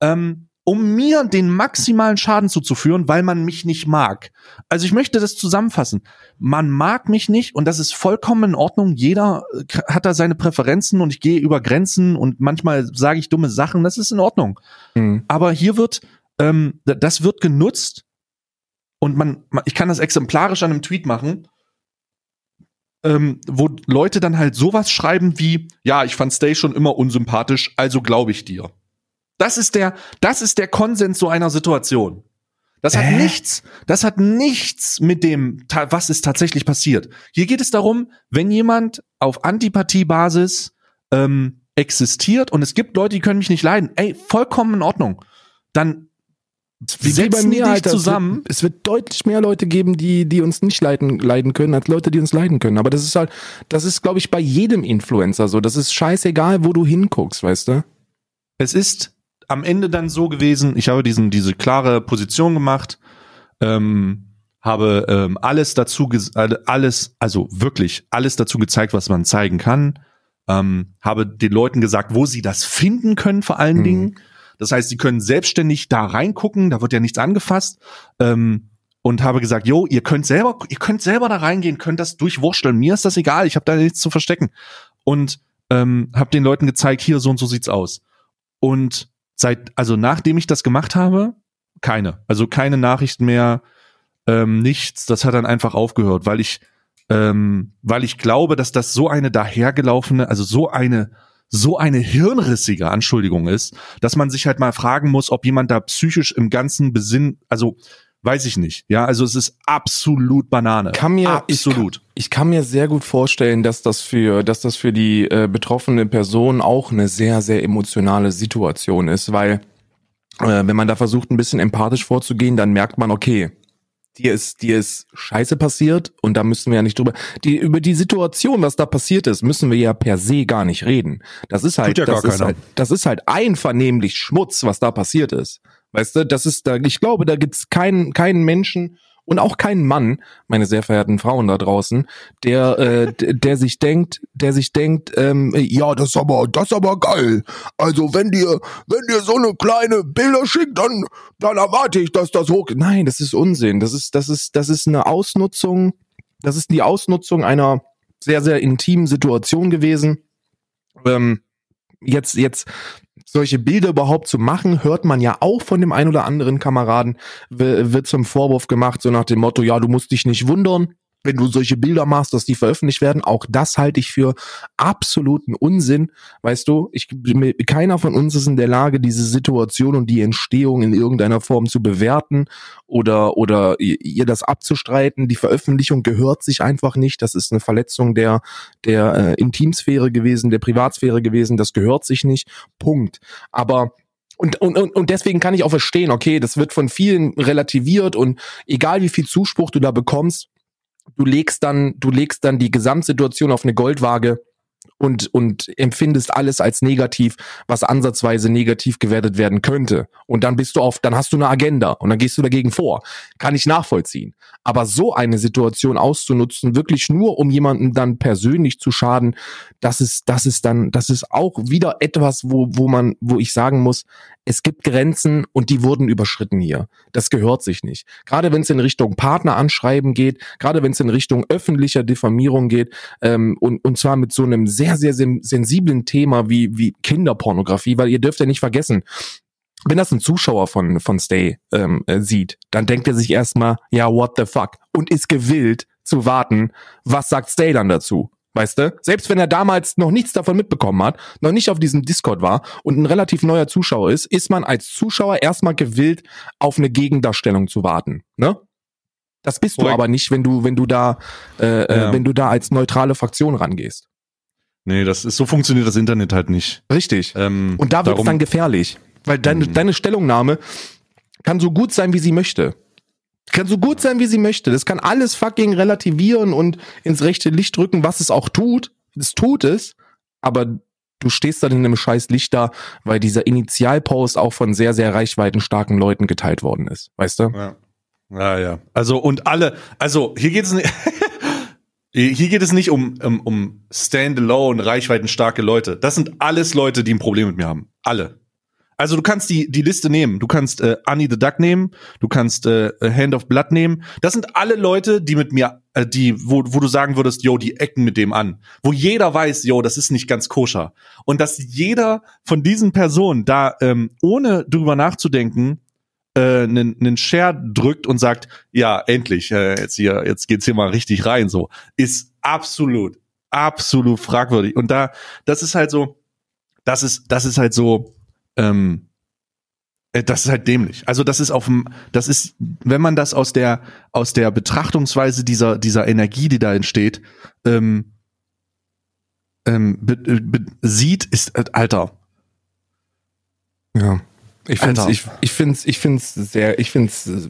Ähm, um mir den maximalen Schaden zuzuführen, weil man mich nicht mag. Also ich möchte das zusammenfassen. Man mag mich nicht und das ist vollkommen in Ordnung. Jeder äh, hat da seine Präferenzen und ich gehe über Grenzen und manchmal sage ich dumme Sachen. Das ist in Ordnung. Mhm. Aber hier wird, ähm, das wird genutzt und man, ich kann das exemplarisch an einem Tweet machen. Ähm, wo Leute dann halt sowas schreiben wie, ja, ich fand Stay schon immer unsympathisch, also glaube ich dir. Das ist der, das ist der Konsens so einer Situation. Das hat äh? nichts, das hat nichts mit dem, was ist tatsächlich passiert. Hier geht es darum, wenn jemand auf Antipathiebasis ähm, existiert und es gibt Leute, die können mich nicht leiden, ey, vollkommen in Ordnung. Dann Wie setzen bei mir, Alter. zusammen. Es wird, es wird deutlich mehr Leute geben, die, die uns nicht leiden, leiden können, als Leute, die uns leiden können. Aber das ist halt, das ist, glaube ich, bei jedem Influencer so. Das ist scheißegal, wo du hinguckst, weißt du? Es ist am Ende dann so gewesen, ich habe diesen, diese klare Position gemacht, ähm, habe ähm, alles dazu, alles, also wirklich alles dazu gezeigt, was man zeigen kann, ähm, habe den Leuten gesagt, wo sie das finden können, vor allen Mhm. Dingen. Das heißt, sie können selbstständig da reingucken, da wird ja nichts angefasst. Ähm, und habe gesagt, jo, ihr könnt selber, ihr könnt selber da reingehen, könnt das durchwursteln. Mir ist das egal, ich habe da nichts zu verstecken. Und ähm, habe den Leuten gezeigt, hier so und so sieht's aus. Und seit, also nachdem ich das gemacht habe, keine, also keine Nachrichten mehr, ähm, nichts. Das hat dann einfach aufgehört, weil ich, ähm, weil ich glaube, dass das so eine dahergelaufene, also so eine so eine hirnrissige Anschuldigung ist, dass man sich halt mal fragen muss, ob jemand da psychisch im ganzen Besinn, also weiß ich nicht. Ja, also es ist absolut Banane. Kann mir, absolut. Ich, ich kann mir sehr gut vorstellen, dass das für, dass das für die äh, betroffene Person auch eine sehr, sehr emotionale Situation ist, weil äh, wenn man da versucht, ein bisschen empathisch vorzugehen, dann merkt man, okay, dir ist, dir ist Scheiße passiert und da müssen wir ja nicht drüber. Die, über die Situation, was da passiert ist, müssen wir ja per se gar nicht reden. Das ist halt, ja das ist halt, das ist halt einvernehmlich Schmutz, was da passiert ist. Weißt du, das ist da, ich glaube, da gibt's keinen, keinen Menschen und auch keinen Mann, meine sehr verehrten Frauen da draußen, der, äh, d- der sich denkt, der sich denkt, ähm, ja, das ist aber, das ist aber geil. Also wenn dir, wenn dir so eine kleine Bilder schickt, dann, dann erwarte ich, dass das hoch. Nein, das ist Unsinn. Das ist, das ist, das ist eine Ausnutzung. Das ist die Ausnutzung einer sehr, sehr intimen Situation gewesen. Ähm, jetzt, jetzt solche Bilder überhaupt zu machen, hört man ja auch von dem ein oder anderen Kameraden, wird zum Vorwurf gemacht, so nach dem Motto, ja, du musst dich nicht wundern, wenn du solche Bilder machst, dass die veröffentlicht werden. Auch das halte ich für absoluten Unsinn. Weißt du, ich, keiner von uns ist in der Lage, diese Situation und die Entstehung in irgendeiner Form zu bewerten oder, oder ihr das abzustreiten. Die Veröffentlichung gehört sich einfach nicht. Das ist eine Verletzung der, der äh, Intimsphäre gewesen, der Privatsphäre gewesen. Das gehört sich nicht. Punkt. Aber und, und und deswegen kann ich auch verstehen, okay, das wird von vielen relativiert und egal wie viel Zuspruch du da bekommst, du legst dann, du legst dann die Gesamtsituation auf eine Goldwaage und, und empfindest alles als negativ, was ansatzweise negativ gewertet werden könnte. Und dann bist du auf, dann hast du eine Agenda und dann gehst du dagegen vor. Kann ich nachvollziehen. Aber so eine Situation auszunutzen, wirklich nur um jemanden dann persönlich zu schaden, das ist, das ist dann, das ist auch wieder etwas, wo, wo man, wo ich sagen muss, es gibt Grenzen und die wurden überschritten hier. Das gehört sich nicht. Gerade wenn es in Richtung Partner anschreiben geht, gerade wenn es in Richtung öffentlicher Diffamierung geht, ähm, und, und zwar mit so einem sehr, sehr sen- sensiblen Thema wie, wie Kinderpornografie, weil ihr dürft ja nicht vergessen, wenn das ein Zuschauer von, von Stay ähm, äh, sieht, dann denkt er sich erstmal, ja, what the fuck? Und ist gewillt zu warten, was sagt Stay dann dazu? Weißt du? Selbst wenn er damals noch nichts davon mitbekommen hat, noch nicht auf diesem Discord war und ein relativ neuer Zuschauer ist, ist man als Zuschauer erstmal gewillt, auf eine Gegendarstellung zu warten. Ne? Das bist du aber nicht, wenn du, wenn du da, äh, Ja. äh, wenn du da als neutrale Fraktion rangehst. Nee, das ist, so funktioniert das Internet halt nicht. Richtig. Ähm, Und da wird es dann gefährlich. Weil deine, Mhm. deine Stellungnahme kann so gut sein, wie sie möchte. Kann so gut sein, wie sie möchte. Das kann alles fucking relativieren und ins rechte Licht drücken, was es auch tut. Es tut es, aber du stehst dann in einem scheiß Licht da, weil dieser Initialpost auch von sehr, sehr reichweitenstarken Leuten geteilt worden ist. Weißt du? Ja. ja, ja. Also und alle, also hier geht es nicht, hier geht es nicht um, um, um Standalone, reichweitenstarke Leute. Das sind alles Leute, die ein Problem mit mir haben. Alle. Also du kannst die, die Liste nehmen. Du kannst äh, Annie the Duck nehmen. Du kannst äh, Hand of Blood nehmen. Das sind alle Leute, die mit mir, äh, die, wo, wo du sagen würdest, yo, die ecken mit dem an. Wo jeder weiß, yo, das ist nicht ganz koscher. Und dass jeder von diesen Personen da, ähm, ohne drüber nachzudenken, äh, einen, einen Share drückt und sagt, ja, endlich, äh, jetzt hier, jetzt geht's hier mal richtig rein, so, ist absolut, absolut fragwürdig. Und da, das ist halt so, das ist, das ist halt so, ähm, äh, das ist halt dämlich. Also das ist auf dem, das ist, wenn man das aus der, aus der Betrachtungsweise dieser, dieser Energie, die da entsteht, ähm, ähm, be, be, sieht, ist, äh, Alter, Ja. Ich finde ich, ich find's, ich find's sehr, ich find's äh,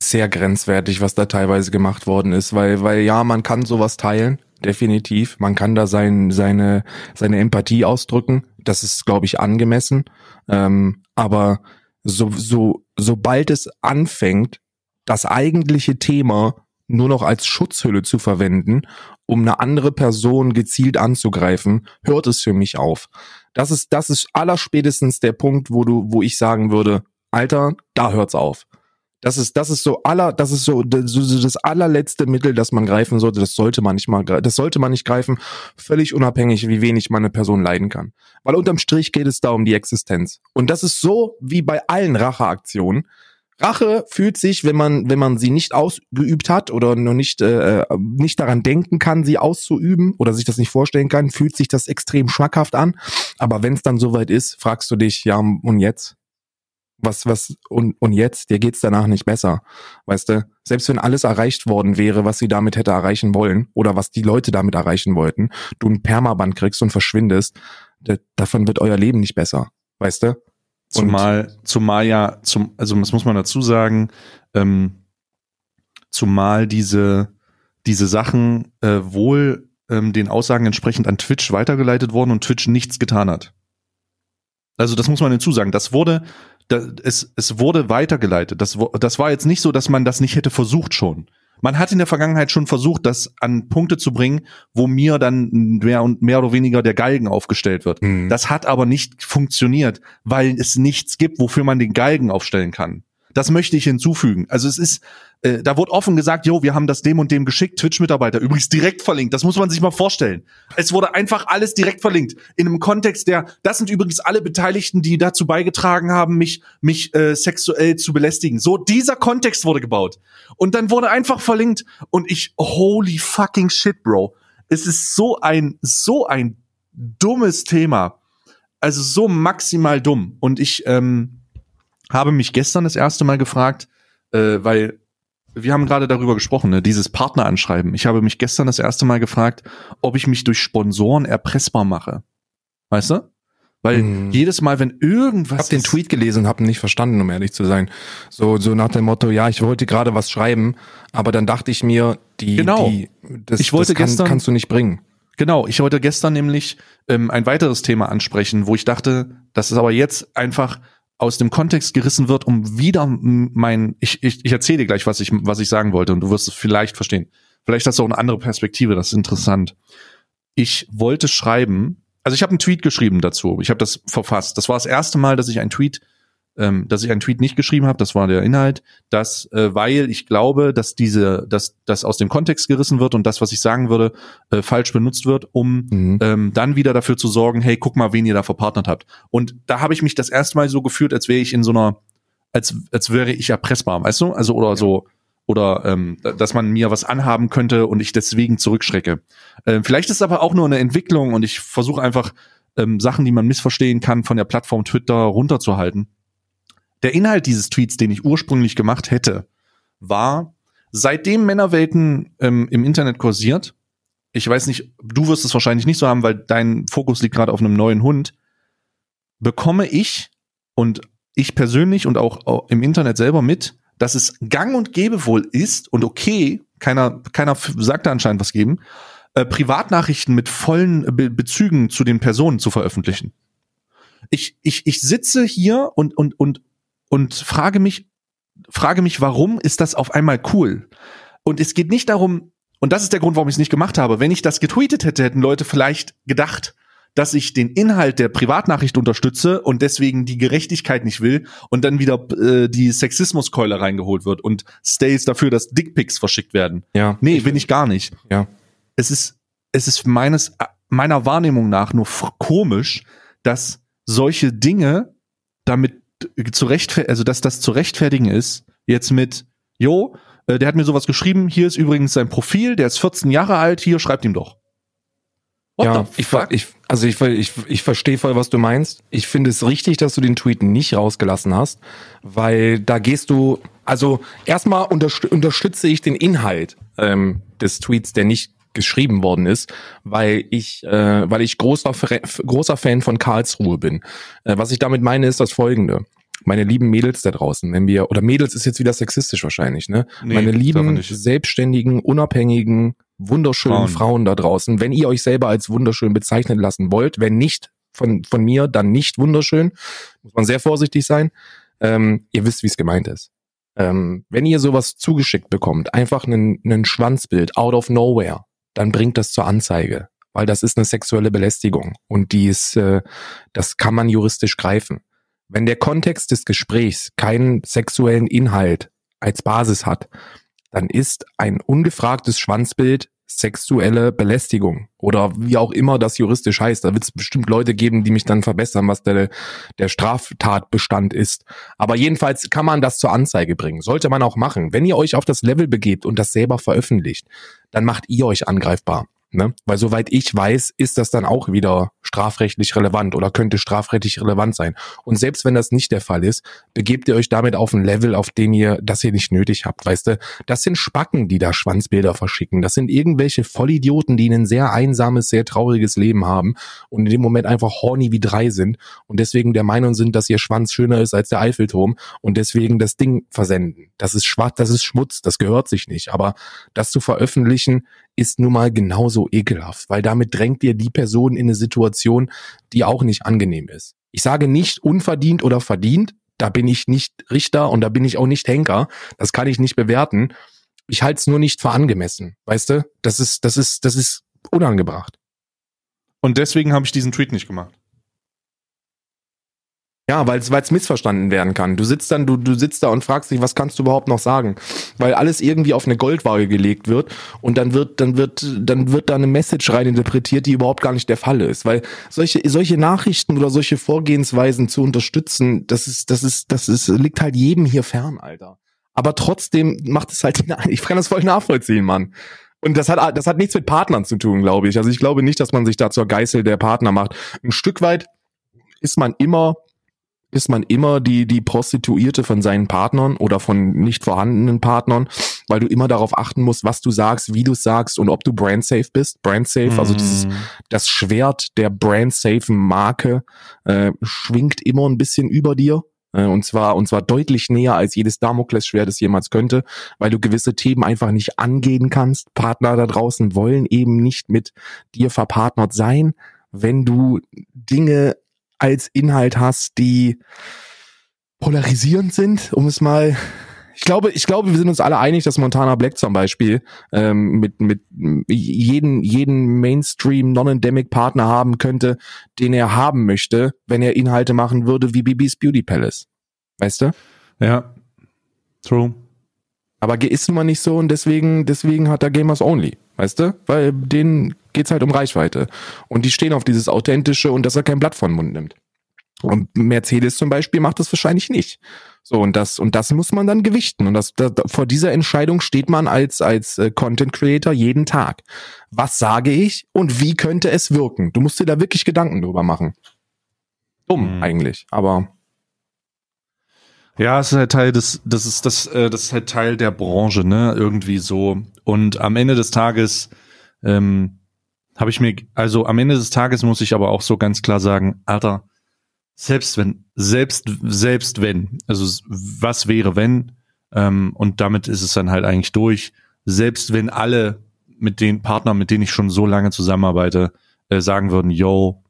sehr grenzwertig, was da teilweise gemacht worden ist, weil, weil ja, man kann sowas teilen, definitiv. Man kann da sein, seine, seine Empathie ausdrücken. Das ist, glaube ich, angemessen. Ähm, aber so, so, sobald es anfängt, das eigentliche Thema nur noch als Schutzhülle zu verwenden, um eine andere Person gezielt anzugreifen, hört es für mich auf. Das ist, das ist allerspätestens der Punkt, wo du, wo ich sagen würde, Alter, da hört's auf. Das ist, das ist so aller, das ist so, das allerletzte Mittel, das man greifen sollte. Das sollte man nicht mal, das sollte man nicht greifen, völlig unabhängig, wie wenig man eine Person leiden kann. Weil unterm Strich geht es da um die Existenz. Und das ist so wie bei allen Racheaktionen. Rache fühlt sich, wenn man, wenn man sie nicht ausgeübt hat oder noch nicht, äh, nicht daran denken kann, sie auszuüben oder sich das nicht vorstellen kann, fühlt sich das extrem schmackhaft an. Aber wenn es dann soweit ist, fragst du dich, ja, und jetzt? was, was, und, und jetzt, dir geht's danach nicht besser. Weißt du, selbst wenn alles erreicht worden wäre, was sie damit hätte erreichen wollen, oder was die Leute damit erreichen wollten, du ein Permaband kriegst und verschwindest, davon wird euer Leben nicht besser. Weißt du? Zumal, zumal ja, zum, also das muss man dazu sagen, ähm, zumal diese, diese Sachen äh, wohl ähm, den Aussagen entsprechend an Twitch weitergeleitet wurden und Twitch nichts getan hat. Also das muss man hinzusagen. Das wurde das, es, es wurde weitergeleitet. Das, das war jetzt nicht so, dass man das nicht hätte versucht schon. Man hat in der Vergangenheit schon versucht, das an Punkte zu bringen, wo mir dann mehr und mehr oder weniger der Galgen aufgestellt wird. Mhm. Das hat aber nicht funktioniert, weil es nichts gibt, wofür man den Galgen aufstellen kann. Das möchte ich hinzufügen. Also es ist, äh, da wurde offen gesagt, jo, wir haben das dem und dem geschickt, Twitch-Mitarbeiter, übrigens direkt verlinkt. Das muss man sich mal vorstellen. Es wurde einfach alles direkt verlinkt. In einem Kontext, der, das sind übrigens alle Beteiligten, die dazu beigetragen haben, mich, mich äh, sexuell zu belästigen. So, dieser Kontext wurde gebaut. Und dann wurde einfach verlinkt. Und ich, holy fucking shit, Bro. Es ist so ein, so ein dummes Thema. Also so maximal dumm. Und ich, ähm, habe mich gestern das erste Mal gefragt, äh, weil wir haben gerade darüber gesprochen, ne, dieses Partneranschreiben. Ich habe mich gestern das erste Mal gefragt, ob ich mich durch Sponsoren erpressbar mache. Weißt du? Weil hm. jedes Mal, wenn irgendwas. Ich habe den Tweet gelesen und habe nicht verstanden, um ehrlich zu sein. So, so nach dem Motto, ja, ich wollte gerade was schreiben, aber dann dachte ich mir, die, genau. die das, ich wollte das kann, gestern, kannst du nicht bringen. Genau, ich wollte gestern nämlich ähm, ein weiteres Thema ansprechen, wo ich dachte, das ist aber jetzt einfach aus dem Kontext gerissen wird, um wieder mein, ich, ich, ich erzähle dir gleich, was ich, was ich sagen wollte und du wirst es vielleicht verstehen. Vielleicht hast du auch eine andere Perspektive, das ist interessant. Ich wollte schreiben, also ich habe einen Tweet geschrieben dazu, ich habe das verfasst. Das war das erste Mal, dass ich einen Tweet ähm, dass ich einen Tweet nicht geschrieben habe, das war der Inhalt, dass äh, weil ich glaube, dass diese, dass das aus dem Kontext gerissen wird und das, was ich sagen würde, äh, falsch benutzt wird, um mhm. ähm, dann wieder dafür zu sorgen, hey, guck mal, wen ihr da verpartnert habt. Und da habe ich mich das erste Mal so gefühlt, als wäre ich in so einer, als als wäre ich erpressbar, weißt du? Also oder ja. so oder ähm, dass man mir was anhaben könnte und ich deswegen zurückschrecke. Ähm, vielleicht ist es aber auch nur eine Entwicklung und ich versuche einfach ähm, Sachen, die man missverstehen kann, von der Plattform Twitter runterzuhalten. Der Inhalt dieses Tweets, den ich ursprünglich gemacht hätte, war, seitdem Männerwelten ähm, im Internet kursiert, ich weiß nicht, du wirst es wahrscheinlich nicht so haben, weil dein Fokus liegt gerade auf einem neuen Hund, bekomme ich und ich persönlich und auch im Internet selber mit, dass es gang und gäbe wohl ist und okay, keiner, keiner sagt da anscheinend was geben, äh, Privatnachrichten mit vollen Be Bezügen zu den Personen zu veröffentlichen. Ich, ich, ich sitze hier und, und, und und frage mich, frage mich, warum ist das auf einmal cool? Und es geht nicht darum, und das ist der Grund, warum ich es nicht gemacht habe. Wenn ich das getweetet hätte, hätten Leute vielleicht gedacht, dass ich den Inhalt der Privatnachricht unterstütze und deswegen die Gerechtigkeit nicht will und dann wieder äh, die Sexismuskeule reingeholt wird und Stays dafür, dass Dickpics verschickt werden. Ja. Nee, bin ich gar nicht. Ja. Es ist, es ist meines, meiner Wahrnehmung nach nur komisch, dass solche Dinge damit zu rechtfertigen, also dass das zu rechtfertigen ist, jetzt mit, jo, äh, der hat mir sowas geschrieben, hier ist übrigens sein Profil, der ist 14 Jahre alt, hier schreibt ihm doch. What ja, ich, ich, also ich, ich, ich verstehe voll, was du meinst. Ich finde es richtig, dass du den Tweet nicht rausgelassen hast, weil da gehst du, also erstmal unterstütze ich den Inhalt ähm, des Tweets, der nicht geschrieben worden ist, weil ich, äh, weil ich großer, großer Fan von Karlsruhe bin. Äh, was ich damit meine, ist das folgende. Meine lieben Mädels da draußen, wenn wir, oder Mädels ist jetzt wieder sexistisch wahrscheinlich, ne? Nee, Meine lieben, selbstständigen, unabhängigen, wunderschönen Frauen. Frauen da draußen, wenn ihr euch selber als wunderschön bezeichnen lassen wollt, wenn nicht von, von mir, dann nicht wunderschön, muss man sehr vorsichtig sein. Ähm, ihr wisst, wie es gemeint ist. Ähm, wenn ihr sowas zugeschickt bekommt, einfach einen, einen Schwanzbild out of nowhere, dann bringt das zur Anzeige, weil das ist eine sexuelle Belästigung und die ist, äh, das kann man juristisch greifen. Wenn der Kontext des Gesprächs keinen sexuellen Inhalt als Basis hat, dann ist ein ungefragtes Schwanzbild sexuelle Belästigung oder wie auch immer das juristisch heißt. Da wird es bestimmt Leute geben, die mich dann verbessern, was der, der Straftatbestand ist. Aber jedenfalls kann man das zur Anzeige bringen. Sollte man auch machen. Wenn ihr euch auf das Level begebt und das selber veröffentlicht, dann macht ihr euch angreifbar. Ne? Weil soweit ich weiß, ist das dann auch wieder strafrechtlich relevant oder könnte strafrechtlich relevant sein. Und selbst wenn das nicht der Fall ist, begebt ihr euch damit auf ein Level, auf dem ihr das hier nicht nötig habt. Weißt du, das sind Spacken, die da Schwanzbilder verschicken. Das sind irgendwelche Vollidioten, die ein sehr einsames, sehr trauriges Leben haben und in dem Moment einfach horny wie drei sind und deswegen der Meinung sind, dass ihr Schwanz schöner ist als der Eiffelturm und deswegen das Ding versenden. Das ist schwarz, das ist Schmutz, das gehört sich nicht. Aber das zu veröffentlichen, ist nun mal genauso ekelhaft, weil damit drängt ihr die Person in eine Situation, die auch nicht angenehm ist. Ich sage nicht unverdient oder verdient, da bin ich nicht Richter und da bin ich auch nicht Henker, das kann ich nicht bewerten. Ich halte es nur nicht für angemessen, weißt du? Das ist, das ist, das ist unangebracht. Und deswegen habe ich diesen Tweet nicht gemacht. Ja, weil es missverstanden werden kann. Du sitzt dann, du, du sitzt da und fragst dich, was kannst du überhaupt noch sagen? Weil alles irgendwie auf eine Goldwaage gelegt wird und dann wird, dann wird, dann wird da eine Message rein interpretiert, die überhaupt gar nicht der Fall ist. Weil solche, solche Nachrichten oder solche Vorgehensweisen zu unterstützen, das ist, das ist, das ist, liegt halt jedem hier fern, Alter. Aber trotzdem macht es halt, ich kann das voll nachvollziehen, Mann. Und das hat, das hat nichts mit Partnern zu tun, glaube ich. Also ich glaube nicht, dass man sich da zur Geißel der Partner macht. Ein Stück weit ist man immer ist man immer die, die Prostituierte von seinen Partnern oder von nicht vorhandenen Partnern, weil du immer darauf achten musst, was du sagst, wie du sagst und ob du brandsafe bist. Brandsafe, mm. also dieses, mhm. das Schwert der brandsafe Marke äh, schwingt immer ein bisschen über dir. Äh, und zwar, und zwar deutlich näher als jedes Damoklesschwert es jemals könnte, weil du gewisse Themen einfach nicht angehen kannst. Partner da draußen wollen eben nicht mit dir verpartnert sein, wenn du Dinge als Inhalt hast, die polarisierend sind, um es mal ich glaube, ich glaube, wir sind uns alle einig, dass Montana Black zum Beispiel ähm, mit mit jeden jeden Mainstream non-endemic Partner haben könnte, den er haben möchte, wenn er Inhalte machen würde wie Bibis Beauty Palace. Weißt du? Ja. True. Aber ist nun mal nicht so und deswegen deswegen hat er Gamers Only, weißt du? Weil denen geht's halt um Reichweite und die stehen auf dieses authentische und dass er kein Blatt von den Mund nimmt. Und Mercedes zum Beispiel macht das wahrscheinlich nicht. So, und das, und das muss man dann gewichten. Und das, das, vor dieser Entscheidung steht man als, als äh, Content Creator jeden Tag. Was sage ich und wie könnte es wirken? Du musst dir da wirklich Gedanken drüber machen. Dumm mhm. eigentlich, aber. Ja, es ist halt Teil des, das ist das, äh, das ist halt Teil der Branche, ne, irgendwie so. Und am Ende des Tages ähm, habe ich mir, also am Ende des Tages muss ich aber auch so ganz klar sagen, Alter, selbst wenn, selbst, selbst wenn, also was wäre wenn, ähm, und damit ist es dann halt eigentlich durch, selbst wenn alle mit den Partnern, mit denen ich schon so lange zusammenarbeite, äh, sagen würden, yo,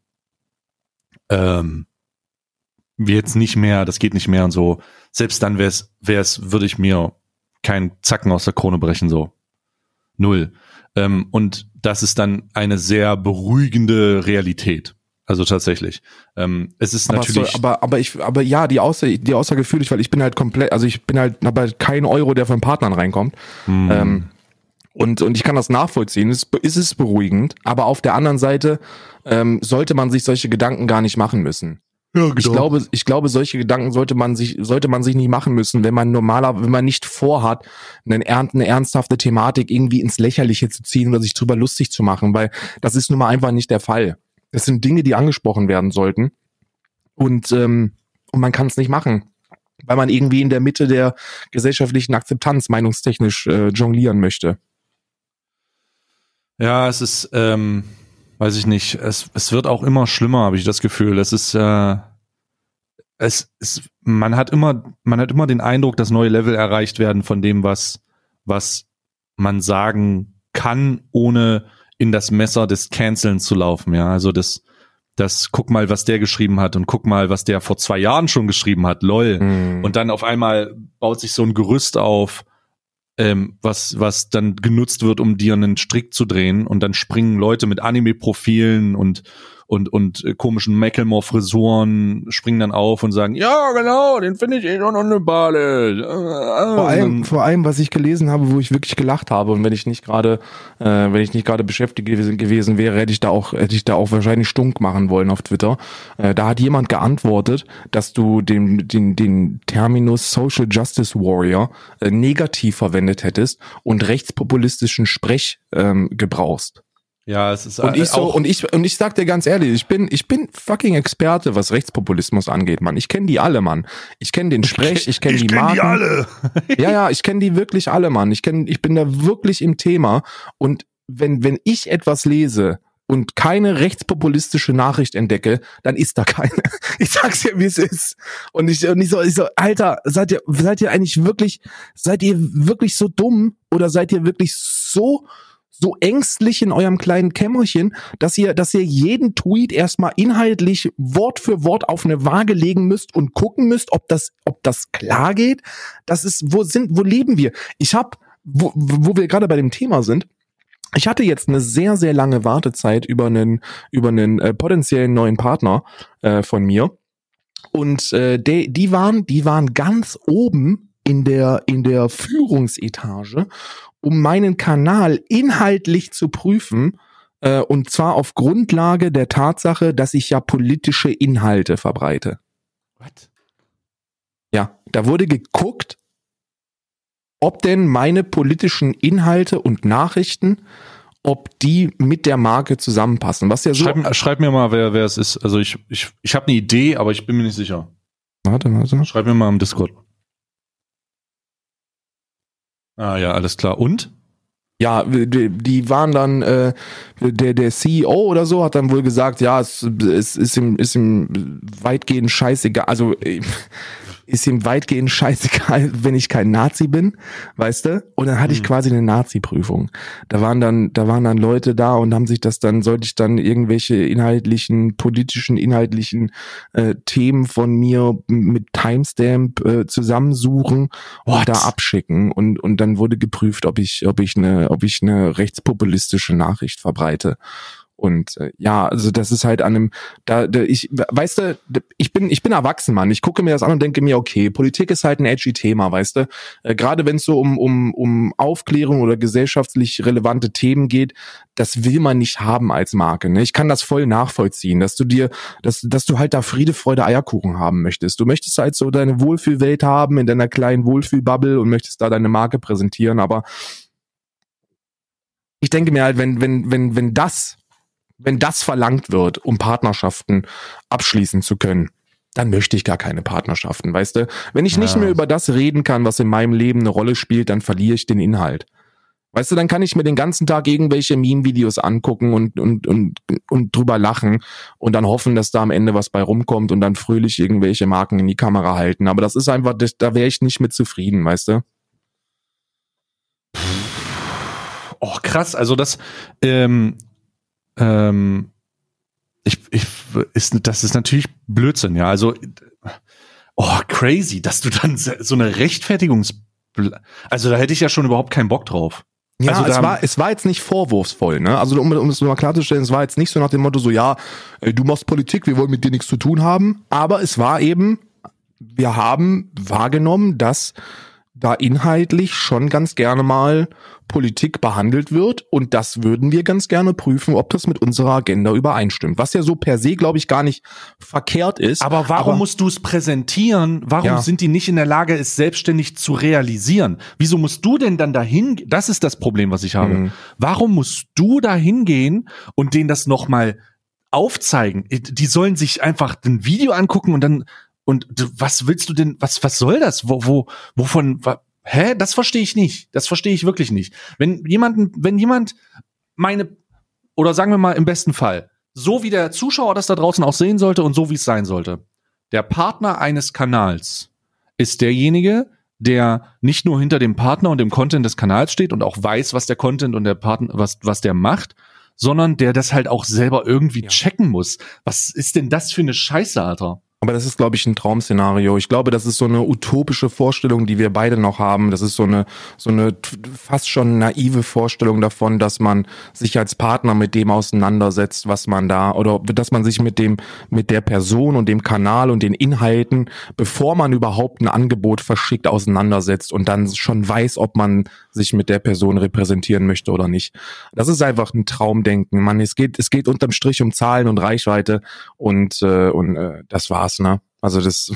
ähm, jetzt nicht mehr, das geht nicht mehr und so, selbst dann wär's, wär's, würde ich mir keinen Zacken aus der Krone brechen, so. Null. Ähm, und das ist dann eine sehr beruhigende Realität. Also tatsächlich. Ähm, es ist aber natürlich. So, aber, aber ich, aber ja, die Aussage, die Aussage fühle ich, weil ich bin halt komplett, also ich bin halt, habe halt keinen Euro, der von Partnern reinkommt. Hm. Ähm, und, und ich kann das nachvollziehen. Es ist es beruhigend, aber auf der anderen Seite ähm, sollte man sich solche Gedanken gar nicht machen müssen. Ja, genau. Ich glaube, ich glaube, solche Gedanken sollte man sich, sollte man sich nicht machen müssen, wenn man normaler, wenn man nicht vorhat, eine, eine ernsthafte Thematik irgendwie ins Lächerliche zu ziehen oder sich drüber lustig zu machen, weil das ist nun mal einfach nicht der Fall. Das sind Dinge, die angesprochen werden sollten. Und, ähm, und man kann es nicht machen, weil man irgendwie in der Mitte der gesellschaftlichen Akzeptanz meinungstechnisch äh, jonglieren möchte. Ja, es ist, ähm, weiß ich nicht, es, es wird auch immer schlimmer, habe ich das Gefühl. Es ist, äh, es ist, man hat immer, man hat immer den Eindruck, dass neue Level erreicht werden von dem, was, was man sagen kann, ohne in das Messer des Canceln zu laufen. Ja, also das, das guck mal, was der geschrieben hat und guck mal, was der vor zwei Jahren schon geschrieben hat, lol. Mhm. Und dann auf einmal baut sich so ein Gerüst auf, ähm, was, was dann genutzt wird, um dir einen Strick zu drehen. Und dann springen Leute mit Anime-Profilen und und, und äh, komischen Macklemore-Frisuren springen dann auf und sagen, ja, genau, den finde ich eh schon unsympathisch. Vor allem, vor allem, was ich gelesen habe, wo ich wirklich gelacht habe und wenn ich nicht gerade, äh, wenn ich nicht gerade beschäftigt gewesen, gewesen wäre, hätte ich da auch, hätte ich da auch wahrscheinlich stunk machen wollen auf Twitter. Äh, da hat jemand geantwortet, dass du den, den, den Terminus Social Justice Warrior äh, negativ verwendet hättest und rechtspopulistischen Sprech ähm, gebrauchst. Ja, es ist und ich so und ich und ich sag dir ganz ehrlich, ich bin ich bin fucking Experte, was Rechtspopulismus angeht, Mann. Ich kenne die alle, Mann. Ich kenne den Sprech, ich kenne die kenn Marken. Die alle. ja, ja, ich kenne die wirklich alle, Mann. Ich kenne ich bin da wirklich im Thema und wenn wenn ich etwas lese und keine rechtspopulistische Nachricht entdecke, dann ist da keine. Ich sag's dir, wie es ist. Und ich, und ich so, ich so, Alter, seid ihr, seid ihr eigentlich wirklich, seid ihr wirklich so dumm oder seid ihr wirklich so so ängstlich in eurem kleinen Kämmerchen, dass ihr, dass ihr jeden Tweet erstmal inhaltlich Wort für Wort auf eine Waage legen müsst und gucken müsst, ob das, ob das klar geht. Das ist, wo sind, wo leben wir? Ich habe, wo, wo wir gerade bei dem Thema sind, ich hatte jetzt eine sehr, sehr lange Wartezeit über einen, über einen äh, potenziellen neuen Partner äh, von mir. Und äh, de, die waren, die waren ganz oben in der in der Führungsetage um meinen Kanal inhaltlich zu prüfen, äh, und zwar auf Grundlage der Tatsache, dass ich ja politische Inhalte verbreite. What? Ja, da wurde geguckt, ob denn meine politischen Inhalte und Nachrichten, ob die mit der Marke zusammenpassen. Was ja so schreib, schreib mir mal, wer, wer es ist. Also ich, ich, ich habe eine Idee, aber ich bin mir nicht sicher. Warte, warte. Schreib mir mal im Discord. Ah ja, alles klar. Und? Ja, die, waren dann, äh, der, der CEO oder so hat dann wohl gesagt, ja, es, es ist ihm, ist ihm weitgehend scheißegal. Also ist ihm weitgehend scheißegal, wenn ich kein Nazi bin, weißt du? Und dann hatte ich mhm. quasi eine Nazi-Prüfung. Da waren dann, da waren dann Leute da und haben sich das dann, sollte ich dann irgendwelche inhaltlichen, politischen, inhaltlichen äh, Themen von mir mit Timestamp äh, zusammensuchen What? und da abschicken und und dann wurde geprüft, ob ich, ob ich eine, ob ich eine rechtspopulistische Nachricht verbreite. Und äh, ja, also das ist halt an einem, da, da ich, weißt du, ich bin, ich bin erwachsen, Mann. Ich gucke mir das an und denke mir, okay, Politik ist halt ein edgy Thema, weißt du. Äh, Gerade wenn es so um, um, um Aufklärung oder gesellschaftlich relevante Themen geht, das will man nicht haben als Marke. Ne? Ich kann das voll nachvollziehen, dass du dir, dass, dass du halt da Friede, Freude, Eierkuchen haben möchtest. Du möchtest halt so deine Wohlfühlwelt haben in deiner kleinen Wohlfühlbubble und möchtest da deine Marke präsentieren, aber ich denke mir halt, wenn, wenn, wenn, wenn das wenn das verlangt wird, um Partnerschaften abschließen zu können, dann möchte ich gar keine Partnerschaften, weißt du? Wenn ich nicht mehr über das reden kann, was in meinem Leben eine Rolle spielt, dann verliere ich den Inhalt. Weißt du, dann kann ich mir den ganzen Tag irgendwelche Meme-Videos angucken und, und, und, und drüber lachen und dann hoffen, dass da am Ende was bei rumkommt und dann fröhlich irgendwelche Marken in die Kamera halten. Aber das ist einfach, da wäre ich nicht mit zufrieden, weißt du? Oh, krass. Also das, ähm, ähm, ich, ich, ist, das ist natürlich Blödsinn, ja. Also, oh, crazy, dass du dann so eine Rechtfertigungs, also da hätte ich ja schon überhaupt keinen Bock drauf. Ja, also es war, es war jetzt nicht vorwurfsvoll, ne? Also um, um es mal klarzustellen, es war jetzt nicht so nach dem Motto so, ja, du machst Politik, wir wollen mit dir nichts zu tun haben, aber es war eben, wir haben wahrgenommen, dass da inhaltlich schon ganz gerne mal Politik behandelt wird und das würden wir ganz gerne prüfen, ob das mit unserer Agenda übereinstimmt. Was ja so per se, glaube ich, gar nicht verkehrt ist. Aber warum aber, musst du es präsentieren? Warum ja. sind die nicht in der Lage, es selbstständig zu realisieren? Wieso musst du denn dann dahin? Das ist das Problem, was ich habe. Mhm. Warum musst du dahin gehen und denen das nochmal aufzeigen? Die sollen sich einfach ein Video angucken und dann und was willst du denn, was, was soll das? Wo, wo, wovon, hä? Das verstehe ich nicht. Das verstehe ich wirklich nicht. Wenn jemanden, wenn jemand meine, oder sagen wir mal im besten Fall, so wie der Zuschauer das da draußen auch sehen sollte und so wie es sein sollte. Der Partner eines Kanals ist derjenige, der nicht nur hinter dem Partner und dem Content des Kanals steht und auch weiß, was der Content und der Partner, was, was der macht, sondern der das halt auch selber irgendwie ja. checken muss. Was ist denn das für eine Scheiße, Alter? Aber das ist, glaube ich, ein Traum-Szenario. Ich glaube, das ist so eine utopische Vorstellung, die wir beide noch haben. Das ist so eine, so eine fast schon naive Vorstellung davon, dass man sich als Partner mit dem auseinandersetzt, was man da, oder dass man sich mit dem, mit der Person und dem Kanal und den Inhalten, bevor man überhaupt ein Angebot verschickt, auseinandersetzt und dann schon weiß, ob man sich mit der Person repräsentieren möchte oder nicht. Das ist einfach ein Traumdenken. Man, es geht, es geht unterm Strich um Zahlen und Reichweite und, äh, und äh, das war's, ne? Also das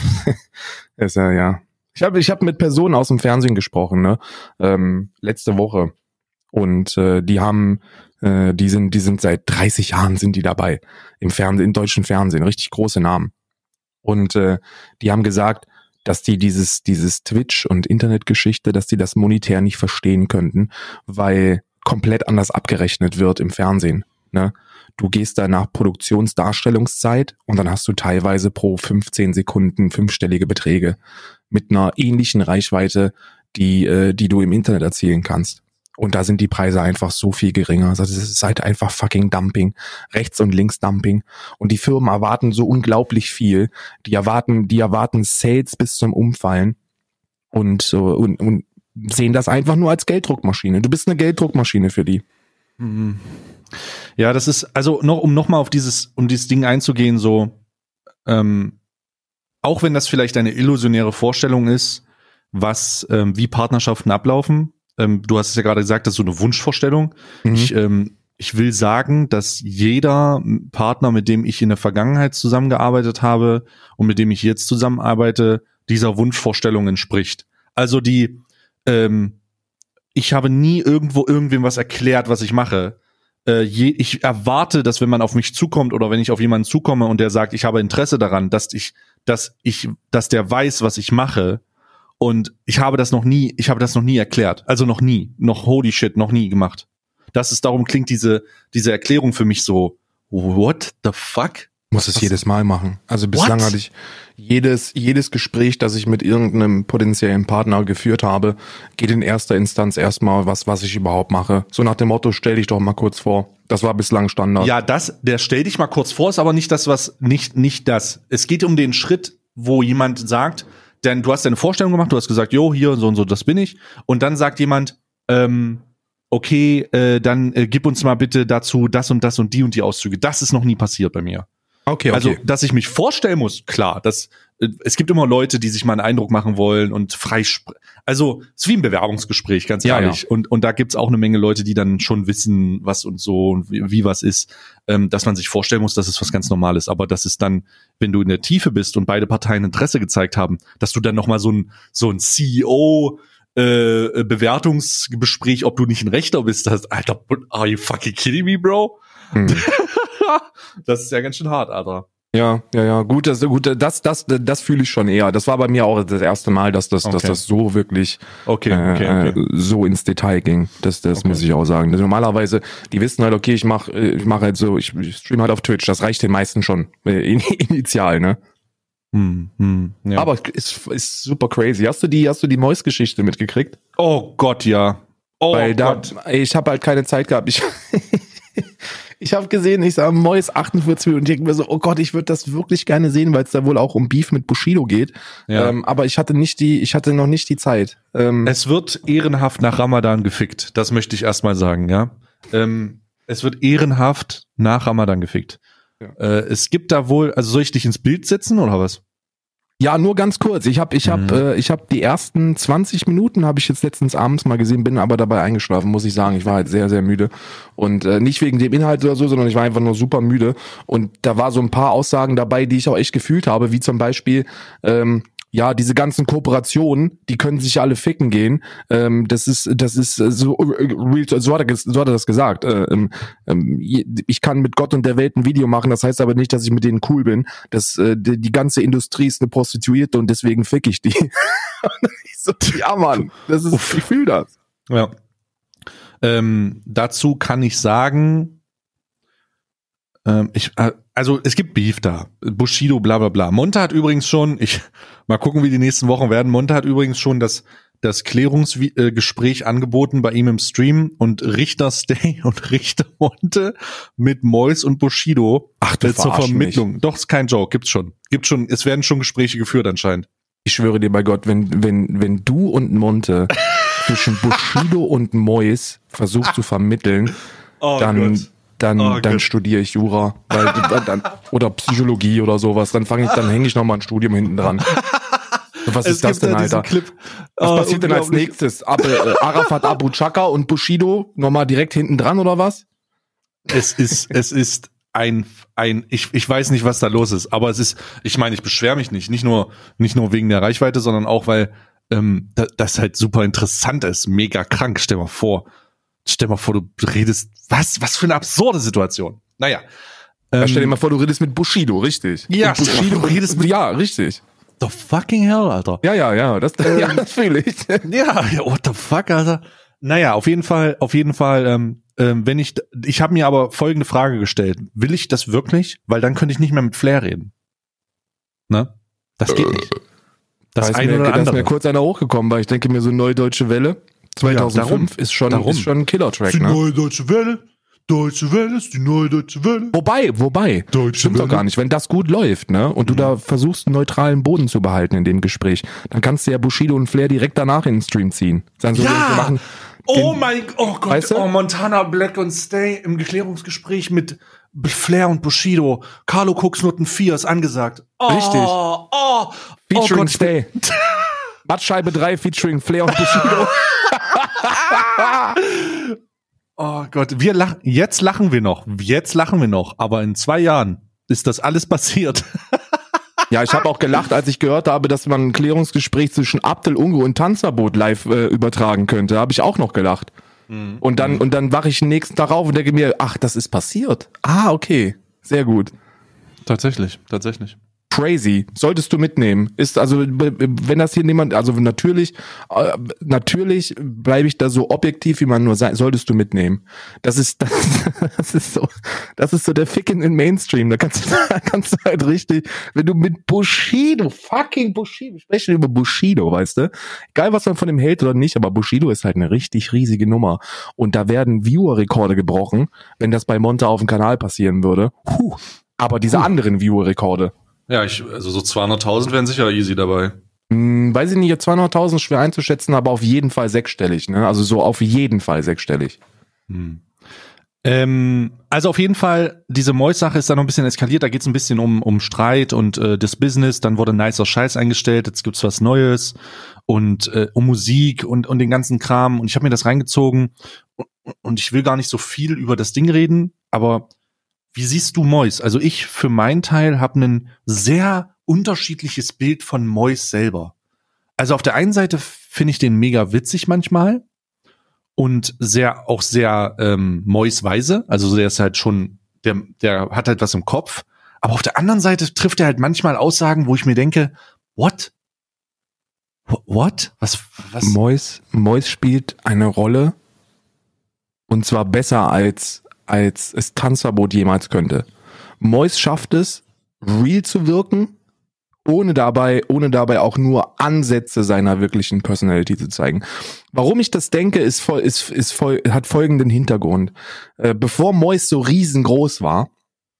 ist ja, ja. Ich habe ich hab mit Personen aus dem Fernsehen gesprochen, ne? Ähm, letzte Woche. Und äh, die haben, äh, die sind, die sind seit 30 Jahren sind die dabei im Fernsehen, im deutschen Fernsehen, richtig große Namen. Und äh, die haben gesagt, dass die dieses, dieses Twitch- und Internetgeschichte, dass die das monetär nicht verstehen könnten, weil komplett anders abgerechnet wird im Fernsehen. Ne? Du gehst da nach Produktionsdarstellungszeit und dann hast du teilweise pro 15 Sekunden fünfstellige Beträge mit einer ähnlichen Reichweite, die, äh, die du im Internet erzielen kannst. Und da sind die Preise einfach so viel geringer. Also es ist halt einfach fucking Dumping. Rechts und links Dumping. Und die Firmen erwarten so unglaublich viel. Die erwarten, die erwarten Sales bis zum Umfallen. Und, und, und sehen das einfach nur als Gelddruckmaschine. Du bist eine Gelddruckmaschine für die. Mhm. Ja, das ist, also noch, um nochmal auf dieses, um dieses Ding einzugehen, so, ähm, auch wenn das vielleicht eine illusionäre Vorstellung ist, was, ähm, wie Partnerschaften ablaufen, ähm, du hast es ja gerade gesagt, das ist so eine Wunschvorstellung. Mhm. Ich, ähm, ich will sagen, dass jeder Partner, mit dem ich in der Vergangenheit zusammengearbeitet habe und mit dem ich jetzt zusammenarbeite, dieser Wunschvorstellung entspricht. Also die, ähm, ich habe nie irgendwo irgendwem was erklärt, was ich mache. Äh, je, ich erwarte, dass wenn man auf mich zukommt oder wenn ich auf jemanden zukomme und der sagt, ich habe Interesse daran, dass ich, dass ich, dass der weiß, was ich mache, und ich habe das noch nie, ich habe das noch nie erklärt. Also noch nie, noch holy shit, noch nie gemacht. Das ist, darum klingt diese, diese Erklärung für mich so, what the fuck? Muss es jedes Mal machen. Also bislang What? hatte ich jedes, jedes Gespräch, das ich mit irgendeinem potenziellen Partner geführt habe, geht in erster Instanz erstmal was, was ich überhaupt mache. So nach dem Motto, stell dich doch mal kurz vor. Das war bislang Standard. Ja, das, der stell dich mal kurz vor, ist aber nicht das, was, nicht, nicht das. Es geht um den Schritt, wo jemand sagt, denn du hast deine Vorstellung gemacht, du hast gesagt, jo, hier so und so, das bin ich. Und dann sagt jemand, ähm, okay, äh, dann äh, gib uns mal bitte dazu das und das und die und die Auszüge. Das ist noch nie passiert bei mir. Okay, also, okay. Also, dass ich mich vorstellen muss, klar, das, äh, es gibt immer Leute, die sich mal einen Eindruck machen wollen und frei, also, es ist wie ein Bewerbungsgespräch, ganz ja, ehrlich. Ja. Und, und da gibt's auch eine Menge Leute, die dann schon wissen, was und so und wie, wie was ist, ähm, dass man sich vorstellen muss, dass es was ganz Normales. Aber das ist dann, wenn du in der Tiefe bist und beide Parteien Interesse gezeigt haben, dass du dann nochmal so ein, so ein CEO, äh, Bewertungsgespräch, ob du nicht ein Rechter bist, hast, Alter, are you fucking kidding me, bro? Hm. das ist ja ganz schön hart, Alter. Ja, ja, ja, gut, das, gut, das, das, das fühle ich schon eher. Das war bei mir auch das erste Mal, dass das, okay. dass das so wirklich okay, okay, äh, okay. so ins Detail ging. Das, das muss ich auch sagen. Also normalerweise, die wissen halt, okay, ich mache, ich mache halt so, ich, ich stream halt auf Twitch. Das reicht den meisten schon äh, initial, ne? Hm, hm, ja. Aber ist, ist super crazy. Hast du die, hast du die Mois-Geschichte mitgekriegt? Oh Gott, ja. Oh Weil Gott. Da, ich habe halt keine Zeit gehabt. Ich Ich habe gesehen, ich sah Mois 48 Minuten und denke mir so, oh Gott, ich würde das wirklich gerne sehen, weil es da wohl auch um Beef mit Bushido geht. Ja. Ähm, aber ich hatte nicht die, ich hatte noch nicht die Zeit. Ähm, es wird ehrenhaft nach Ramadan gefickt. Das möchte ich erstmal sagen, ja. Ähm, es wird ehrenhaft nach Ramadan gefickt. Ja. Äh, es gibt da wohl, also soll ich dich ins Bild setzen oder was? Ja, nur ganz kurz. Ich habe ich hab, mhm. äh, ich hab die ersten 20 Minuten habe ich jetzt letztens abends mal gesehen, bin aber dabei eingeschlafen, muss ich sagen. Ich war halt sehr, sehr müde. Und äh, nicht wegen dem Inhalt oder so, sondern ich war einfach nur super müde. Und da war so ein paar Aussagen dabei, die ich auch echt gefühlt habe, wie zum Beispiel, ähm, ja, diese ganzen Kooperationen, die können sich alle ficken gehen. Ähm, das ist, das ist äh, so, äh, so, hat er, so hat er das gesagt. Äh, ähm, ähm ich kann mit Gott und der Welt ein Video machen, das heißt aber nicht, dass ich mit denen cool bin. Das, äh, die, die ganze Industrie ist eine Prostituierte und deswegen fick ich die. ich so, ja, Mann, das ist, ich fühle das. Ja. Ähm, dazu kann ich sagen, ähm, ich, äh, also es gibt Beef da. Bushido, bla bla bla. Monte hat übrigens schon, ich mal gucken, wie die nächsten Wochen werden. Monte hat übrigens schon das das Klärungsgespräch angeboten bei ihm im Stream und Richter Stay und Richter Monte mit Mois und Bushido Ach, du äh, zur Vermittlung. Doch, ist kein Joke, gibt's schon. Gibt schon, es werden schon Gespräche geführt anscheinend. Ich schwöre dir bei Gott, wenn, wenn, wenn du und Monte zwischen Bushido und Mois versuchst zu vermitteln, dann, dann, Oh dann studiere ich Jura weil, dann, oder Psychologie oder sowas. Dann fange ich, dann hänge ich noch mal ein Studium hinten dran. Was ist das denn, Alter? Clip. Was passiert denn als nächstes? Ab, äh, Arafat Abu Chaka und Bushido nochmal direkt hinten dran oder was? Es ist, es ist ein, ein, ich, ich weiß nicht, was da los ist, aber es ist, ich meine, ich beschwere mich nicht, nicht nur, nicht nur wegen der Reichweite, sondern auch, weil ähm, da, das halt super interessant ist, mega krank. Stell mal vor, stell mal vor, du redest, was, was für eine absurde Situation. Naja. Ja, Ähm, stell dir mal vor, du redest mit Bushido, richtig? Ja, mal Bushido du redest mit- Ja, richtig. the fucking hell, Alter. Ja, ja, ja, das, ja, das fühle ich. Ja, ja, what the fuck, Alter. Naja, auf jeden Fall, auf jeden Fall, ähm, ähm, wenn ich, ich habe mir aber folgende Frage gestellt. Will ich das wirklich? Weil dann könnte ich nicht mehr mit Flair reden. Ne? Das geht nicht. Das da ist, eine mir, oder da ist mir andere. kurz einer hochgekommen, weil ich denke mir, so Neue Deutsche Welle 2005 darum. ist schon, Darum. ist schon ein Killer-Track, Die ne? neue deutsche Welle. Deutsche Welle ist die neue deutsche Welle. Wobei, wobei, Deutsche stimmt doch Welle. gar nicht. Wenn das gut läuft, ne, und du da versuchst, einen neutralen Boden zu behalten in dem Gespräch, dann kannst du ja Bushido und Flair direkt danach in den Stream ziehen. Sagen so, Ja! wir machen, Oh Den- mein, oh Gott, Weißt du? oh Montana Black und Stay im Geklärungsgespräch mit Flair und Bushido. Carlo Koksnutten 4 ist angesagt. Oh, Richtig. Oh, oh featuring Gott, ich bin- Stay. Mattscheibe 3 featuring Flair und Bushido. Oh Gott, wir lachen, jetzt lachen wir noch, jetzt lachen wir noch, aber in zwei Jahren ist das alles passiert. Ja, ich habe auch gelacht, als ich gehört habe, dass man ein Klärungsgespräch zwischen Abdel Ungo und Tanzverbot live äh, übertragen könnte. Habe ich auch noch gelacht. Und dann und dann wache ich den nächsten Tag auf und denke mir, ach, das ist passiert. Ah, okay, sehr gut. Tatsächlich, tatsächlich. Crazy. Solltest du mitnehmen. Ist also, wenn das hier niemand, also natürlich, äh, natürlich bleibe ich da so objektiv, wie man nur sein, solltest du mitnehmen. Das ist, das, das ist so, das ist so der Ficken in Mainstream. Da kannst du, da kannst du halt richtig, wenn du mit Bushido, fucking Bushido, wir sprechen über Bushido, weißt du? Egal, was man von dem hält oder nicht, aber Bushido ist halt eine richtig riesige Nummer. Und da werden Viewer-Rekorde gebrochen, wenn das bei Monte auf dem Kanal passieren würde. Puh. Aber diese anderen Viewer-Rekorde, Ja, ich, also so 200.000 wären sicher easy dabei. Hm, weiß ich nicht, 200.000 schwer einzuschätzen, aber auf jeden Fall sechsstellig, ne? Also so auf jeden Fall sechsstellig. Hm. Ähm, also auf jeden Fall, diese Mois-Sache ist da noch ein bisschen eskaliert. Da geht es ein bisschen um, um Streit und äh, das Business. Dann wurde nicer Scheiß eingestellt. Jetzt gibt's was Neues und äh, um Musik und, und den ganzen Kram. Und ich habe mir das reingezogen und, und ich will gar nicht so viel über das Ding reden, aber wie siehst du Mois? Also ich für meinen Teil habe ein sehr unterschiedliches Bild von Mois selber. Also auf der einen Seite finde ich den mega witzig manchmal und sehr auch sehr ähm, Mois-weise. Also der ist halt schon, der, der hat halt was im Kopf. Aber auf der anderen Seite trifft er halt manchmal Aussagen, wo ich mir denke, what? Wh- What? Was? Was? Mois, Mois spielt eine Rolle und zwar besser als, als es Tanzverbot jemals könnte. Mois schafft es, real zu wirken, ohne dabei, ohne dabei auch nur Ansätze seiner wirklichen Personality zu zeigen. Warum ich das denke, ist voll, ist, ist voll, hat folgenden Hintergrund. Äh, bevor Mois so riesengroß war,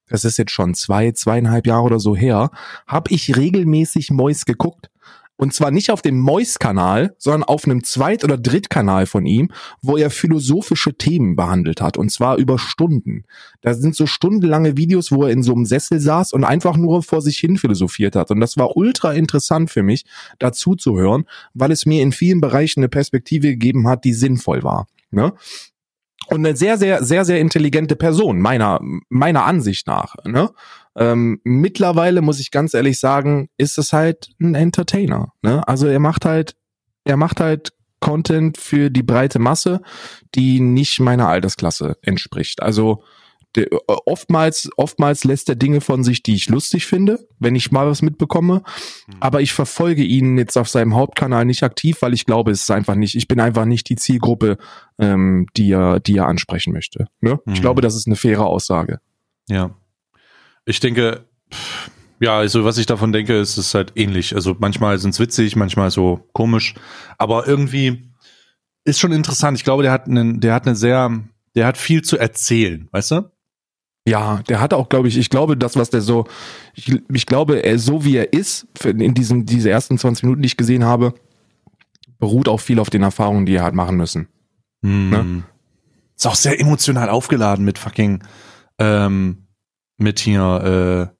das ist jetzt schon zwei, zweieinhalb Jahre oder so her, habe ich regelmäßig Mois geguckt. Und zwar nicht auf dem Mois-Kanal, sondern auf einem Zweit- oder Drittkanal von ihm, wo er philosophische Themen behandelt hat. Und zwar über Stunden. Da sind so stundenlange Videos, wo er in so einem Sessel saß und einfach nur vor sich hin philosophiert hat. Und das war ultra interessant für mich, dazu zu hören, weil es mir in vielen Bereichen eine Perspektive gegeben hat, die sinnvoll war. Ne? Und eine sehr, sehr, sehr, sehr intelligente Person, meiner, meiner Ansicht nach. Ne? Ähm, mittlerweile muss ich ganz ehrlich sagen, ist es halt ein Entertainer. Ne? Also er macht halt, er macht halt Content für die breite Masse, die nicht meiner Altersklasse entspricht. Also der, äh, oftmals, oftmals lässt er Dinge von sich, die ich lustig finde, wenn ich mal was mitbekomme. Mhm. Aber ich verfolge ihn jetzt auf seinem Hauptkanal nicht aktiv, weil ich glaube, es ist einfach nicht, ich bin einfach nicht die Zielgruppe, ähm, die er, die er ansprechen möchte. Ne? Mhm. Ich glaube, das ist eine faire Aussage. Ja. Ich denke, ja, also was ich davon denke, ist es halt ähnlich. Also manchmal sind es witzig, manchmal so komisch, aber irgendwie ist schon interessant. Ich glaube, der hat einen, der hat eine sehr, der hat viel zu erzählen, weißt du? Ja, der hat auch, glaube ich, ich glaube, das, was der so, ich, ich glaube, er, so wie er ist, in diesen, diese ersten 20 Minuten, die ich gesehen habe, beruht auch viel auf den Erfahrungen, die er hat machen müssen. Hm. Ne? Ist auch sehr emotional aufgeladen mit fucking, ähm, mit hier,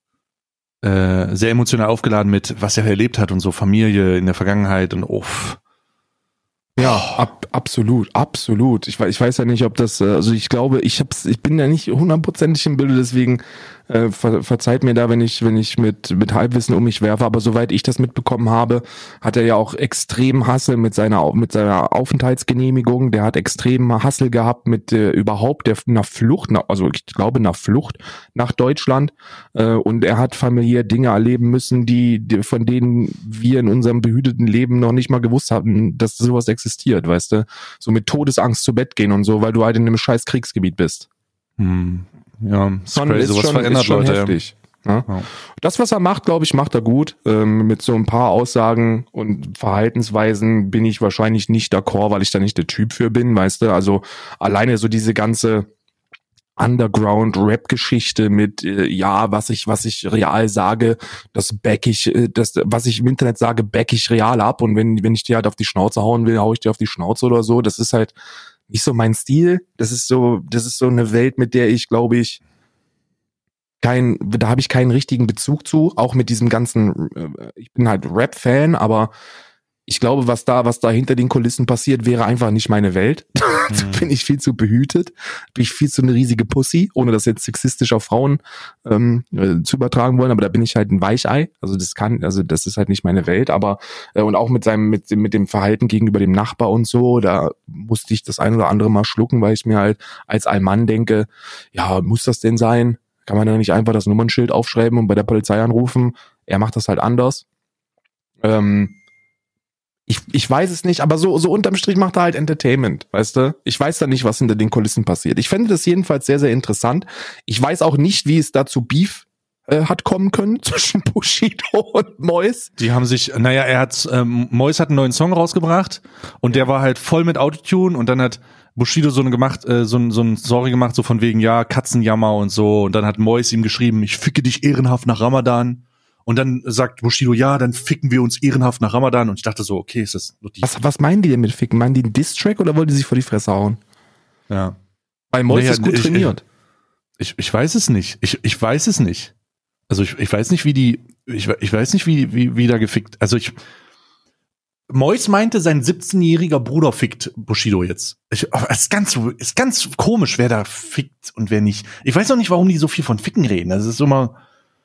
äh, äh, sehr emotional aufgeladen mit, was er erlebt hat und so Familie in der Vergangenheit und uff. Ja, ab, absolut, absolut. Ich, ich weiß ja nicht, ob das, äh, also ich glaube, ich hab's, ich bin ja nicht hundertprozentig im Bilde, deswegen äh, ver, verzeiht mir da, wenn ich, wenn ich mit, mit Halbwissen um mich werfe, aber soweit ich das mitbekommen habe, hat er ja auch extrem Hassel mit seiner, mit seiner Aufenthaltsgenehmigung, der hat extrem Hassel gehabt mit äh, überhaupt der, einer Flucht, also ich glaube einer Flucht nach Deutschland äh, und er hat familiär Dinge erleben müssen, die, die, von denen wir in unserem behüteten Leben noch nicht mal gewusst hatten, dass sowas existiert, weißt du, so mit Todesangst zu Bett gehen und so, weil du halt in einem scheiß Kriegsgebiet bist. Hm. Ja, schon, crazy. Ist schon, verändert ist schon Leute. Heftig. Ja. Ja. Das, was er macht, glaube ich, macht er gut. Ähm, mit so ein paar Aussagen und Verhaltensweisen bin ich wahrscheinlich nicht d'accord, weil ich da nicht der Typ für bin, weißt du. Also alleine so diese ganze Underground-Rap-Geschichte mit, äh, ja, was ich, was ich real sage, das back ich, äh, das, was ich im Internet sage, back ich real ab. Und wenn, wenn ich dir halt auf die Schnauze hauen will, hau ich dir auf die Schnauze oder so. Das ist halt, nicht so mein Stil. Das ist so, das ist so eine Welt, mit der ich, glaube ich, kein, da habe ich keinen richtigen Bezug zu, auch mit diesem ganzen, äh, ich bin halt Rap-Fan, aber ich glaube, was da, was da hinter den Kulissen passiert, wäre einfach nicht meine Welt. Mhm. bin ich viel zu behütet, bin ich viel zu eine riesige Pussy, ohne das jetzt sexistisch auf Frauen ähm, äh, zu übertragen wollen, aber da bin ich halt ein Weichei. Also das kann, also das ist halt nicht meine Welt, aber äh, und auch mit seinem, mit, mit dem Verhalten gegenüber dem Nachbar und so, da musste ich das ein oder andere mal schlucken, weil ich mir halt als Allmann denke, ja, muss das denn sein? Kann man da nicht einfach das Nummernschild aufschreiben und bei der Polizei anrufen? Er macht das halt anders. Ähm, ich, ich weiß es nicht, aber so, so unterm Strich macht er halt Entertainment, weißt du? Ich weiß da nicht, was hinter den Kulissen passiert. Ich fände das jedenfalls sehr, sehr interessant. Ich weiß auch nicht, wie es dazu Beef äh, hat kommen können zwischen Bushido und Mois. Die haben sich, naja, er hat, ähm, Mois hat einen neuen Song rausgebracht und der war halt voll mit Autotune und dann hat Bushido so eine gemacht, äh, so ein, so ein Story gemacht, so von wegen, ja, Katzenjammer und so und dann hat Mois ihm geschrieben, ich ficke dich ehrenhaft nach Ramadan. Und dann sagt Bushido, ja, dann ficken wir uns ehrenhaft nach Ramadan. Und ich dachte so, okay, ist das nur die. Was, was meinen die denn mit ficken? Meinen die einen Diss-Track oder wollen die sich vor die Fresse hauen? Ja. Weil Mois naja, ist gut ich, trainiert. Ich, ich, ich weiß es nicht. Ich, ich weiß es nicht. Also ich, ich weiß nicht, wie die, ich, ich weiß nicht, wie, wie, wie da gefickt. Also ich, Mois meinte, sein 17-jähriger Bruder fickt Bushido jetzt. Ich, es ist ganz, ist ganz komisch, wer da fickt und wer nicht. Ich weiß auch nicht, warum die so viel von Ficken reden. Das ist immer,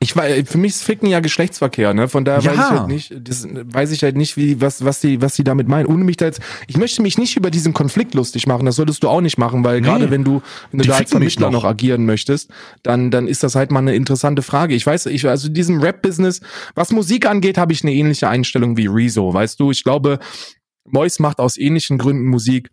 ich weiß, für mich ist Ficken ja Geschlechtsverkehr, ne? Von daher ja. weiß ich halt nicht, das weiß ich halt nicht, wie, was, was die, was die damit meinen. Ohne mich da jetzt, ich möchte mich nicht über diesen Konflikt lustig machen, das solltest du auch nicht machen, weil nee. gerade wenn du, wenn du die da als Vermittler noch. noch agieren möchtest, dann, dann ist das halt mal eine interessante Frage. Ich weiß, ich, also diesem Rap-Business, was Musik angeht, habe ich eine ähnliche Einstellung wie Rezo, weißt du? Ich glaube, Mois macht aus ähnlichen Gründen Musik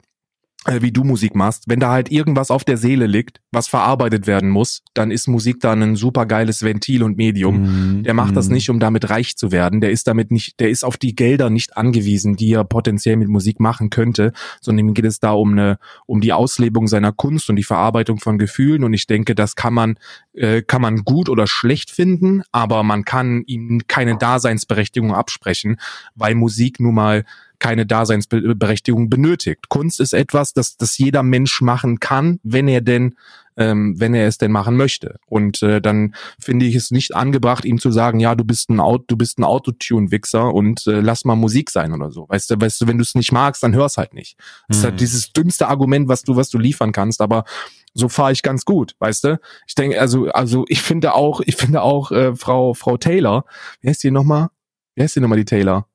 wie du Musik machst, wenn da halt irgendwas auf der Seele liegt, was verarbeitet werden muss, dann ist Musik da ein super geiles Ventil und Medium. Mm, der macht mm. das mhm. nicht, um damit reich zu werden. Der ist damit nicht, der ist auf die Gelder nicht angewiesen, die er potenziell mit Musik machen könnte, sondern ihm geht es da um eine, um die Auslebung seiner Kunst und die Verarbeitung von Gefühlen. Und ich denke, das kann man, äh, kann man gut oder schlecht finden, aber man kann ihm keine Daseinsberechtigung absprechen, weil Musik nun mal keine Daseinsberechtigung benötigt. Kunst ist etwas, das, das jeder Mensch machen kann, wenn er denn ähm, wenn er es denn machen möchte. Und äh, dann finde ich es nicht angebracht, ihm zu sagen, ja, du bist ein Auto, du bist ein Autotune-Wichser und äh, lass mal Musik sein oder so. Weißt du, weißt du, wenn du es nicht magst, dann hör's halt nicht. Das mhm. ist halt mhm. dieses dümmste Argument, was du, was du liefern kannst, aber so fahre ich ganz gut, weißt du? Ich denke, also, also ich finde auch, ich finde auch äh, Frau, Frau Taylor, wie heißt die nochmal? Wie heißt die nochmal, die Taylor?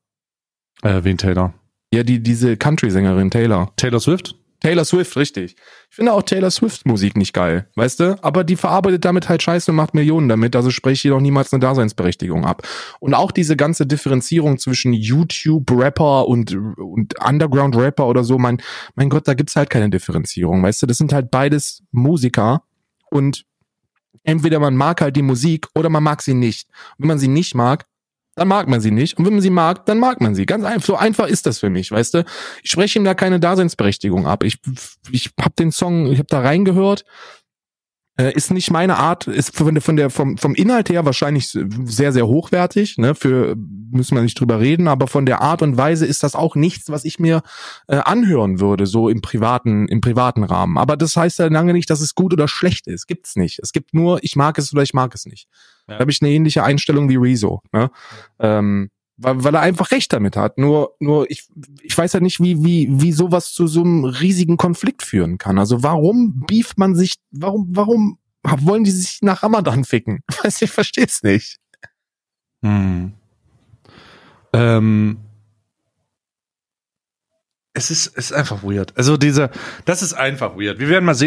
Äh, wen Taylor? Ja, die, diese Country-Sängerin Taylor. Taylor Swift? Taylor Swift, richtig. Ich finde auch Taylor Swift Musik nicht geil, weißt du? Aber die verarbeitet damit halt Scheiße und macht Millionen damit, also spreche ich jedoch niemals eine Daseinsberechtigung ab. Und auch diese ganze Differenzierung zwischen YouTube-Rapper und, und Underground-Rapper oder so, mein, mein Gott, da gibt's halt keine Differenzierung, weißt du? Das sind halt beides Musiker und entweder man mag halt die Musik oder man mag sie nicht. wenn man sie nicht mag, dann mag man sie nicht. Und wenn man sie mag, dann mag man sie. Ganz einfach, so einfach ist das für mich, weißt du? Ich spreche ihm da keine Daseinsberechtigung ab. Ich, ich habe den Song, ich habe da reingehört äh, ist nicht meine Art, ist von der, von der vom, vom Inhalt her wahrscheinlich sehr, sehr hochwertig, ne, für müssen wir nicht drüber reden, aber von der Art und Weise ist das auch nichts, was ich mir äh, anhören würde, so im privaten, im privaten Rahmen. Aber das heißt ja lange nicht, dass es gut oder schlecht ist. Gibt's nicht. Es gibt nur, ich mag es oder ich mag es nicht. Ja. Da habe ich eine ähnliche Einstellung wie Rezo. Ne? Ähm, weil, weil er einfach recht damit hat. Nur, nur ich, ich weiß ja nicht, wie, wie, wie sowas zu so einem riesigen Konflikt führen kann. Also warum beeft man sich, warum, warum wollen die sich nach Ramadan ficken? Weiß ich verstehe es nicht. Hm. Ähm, es ist, es ist einfach weird. Also dieser, das ist einfach weird. Wir werden mal sehen,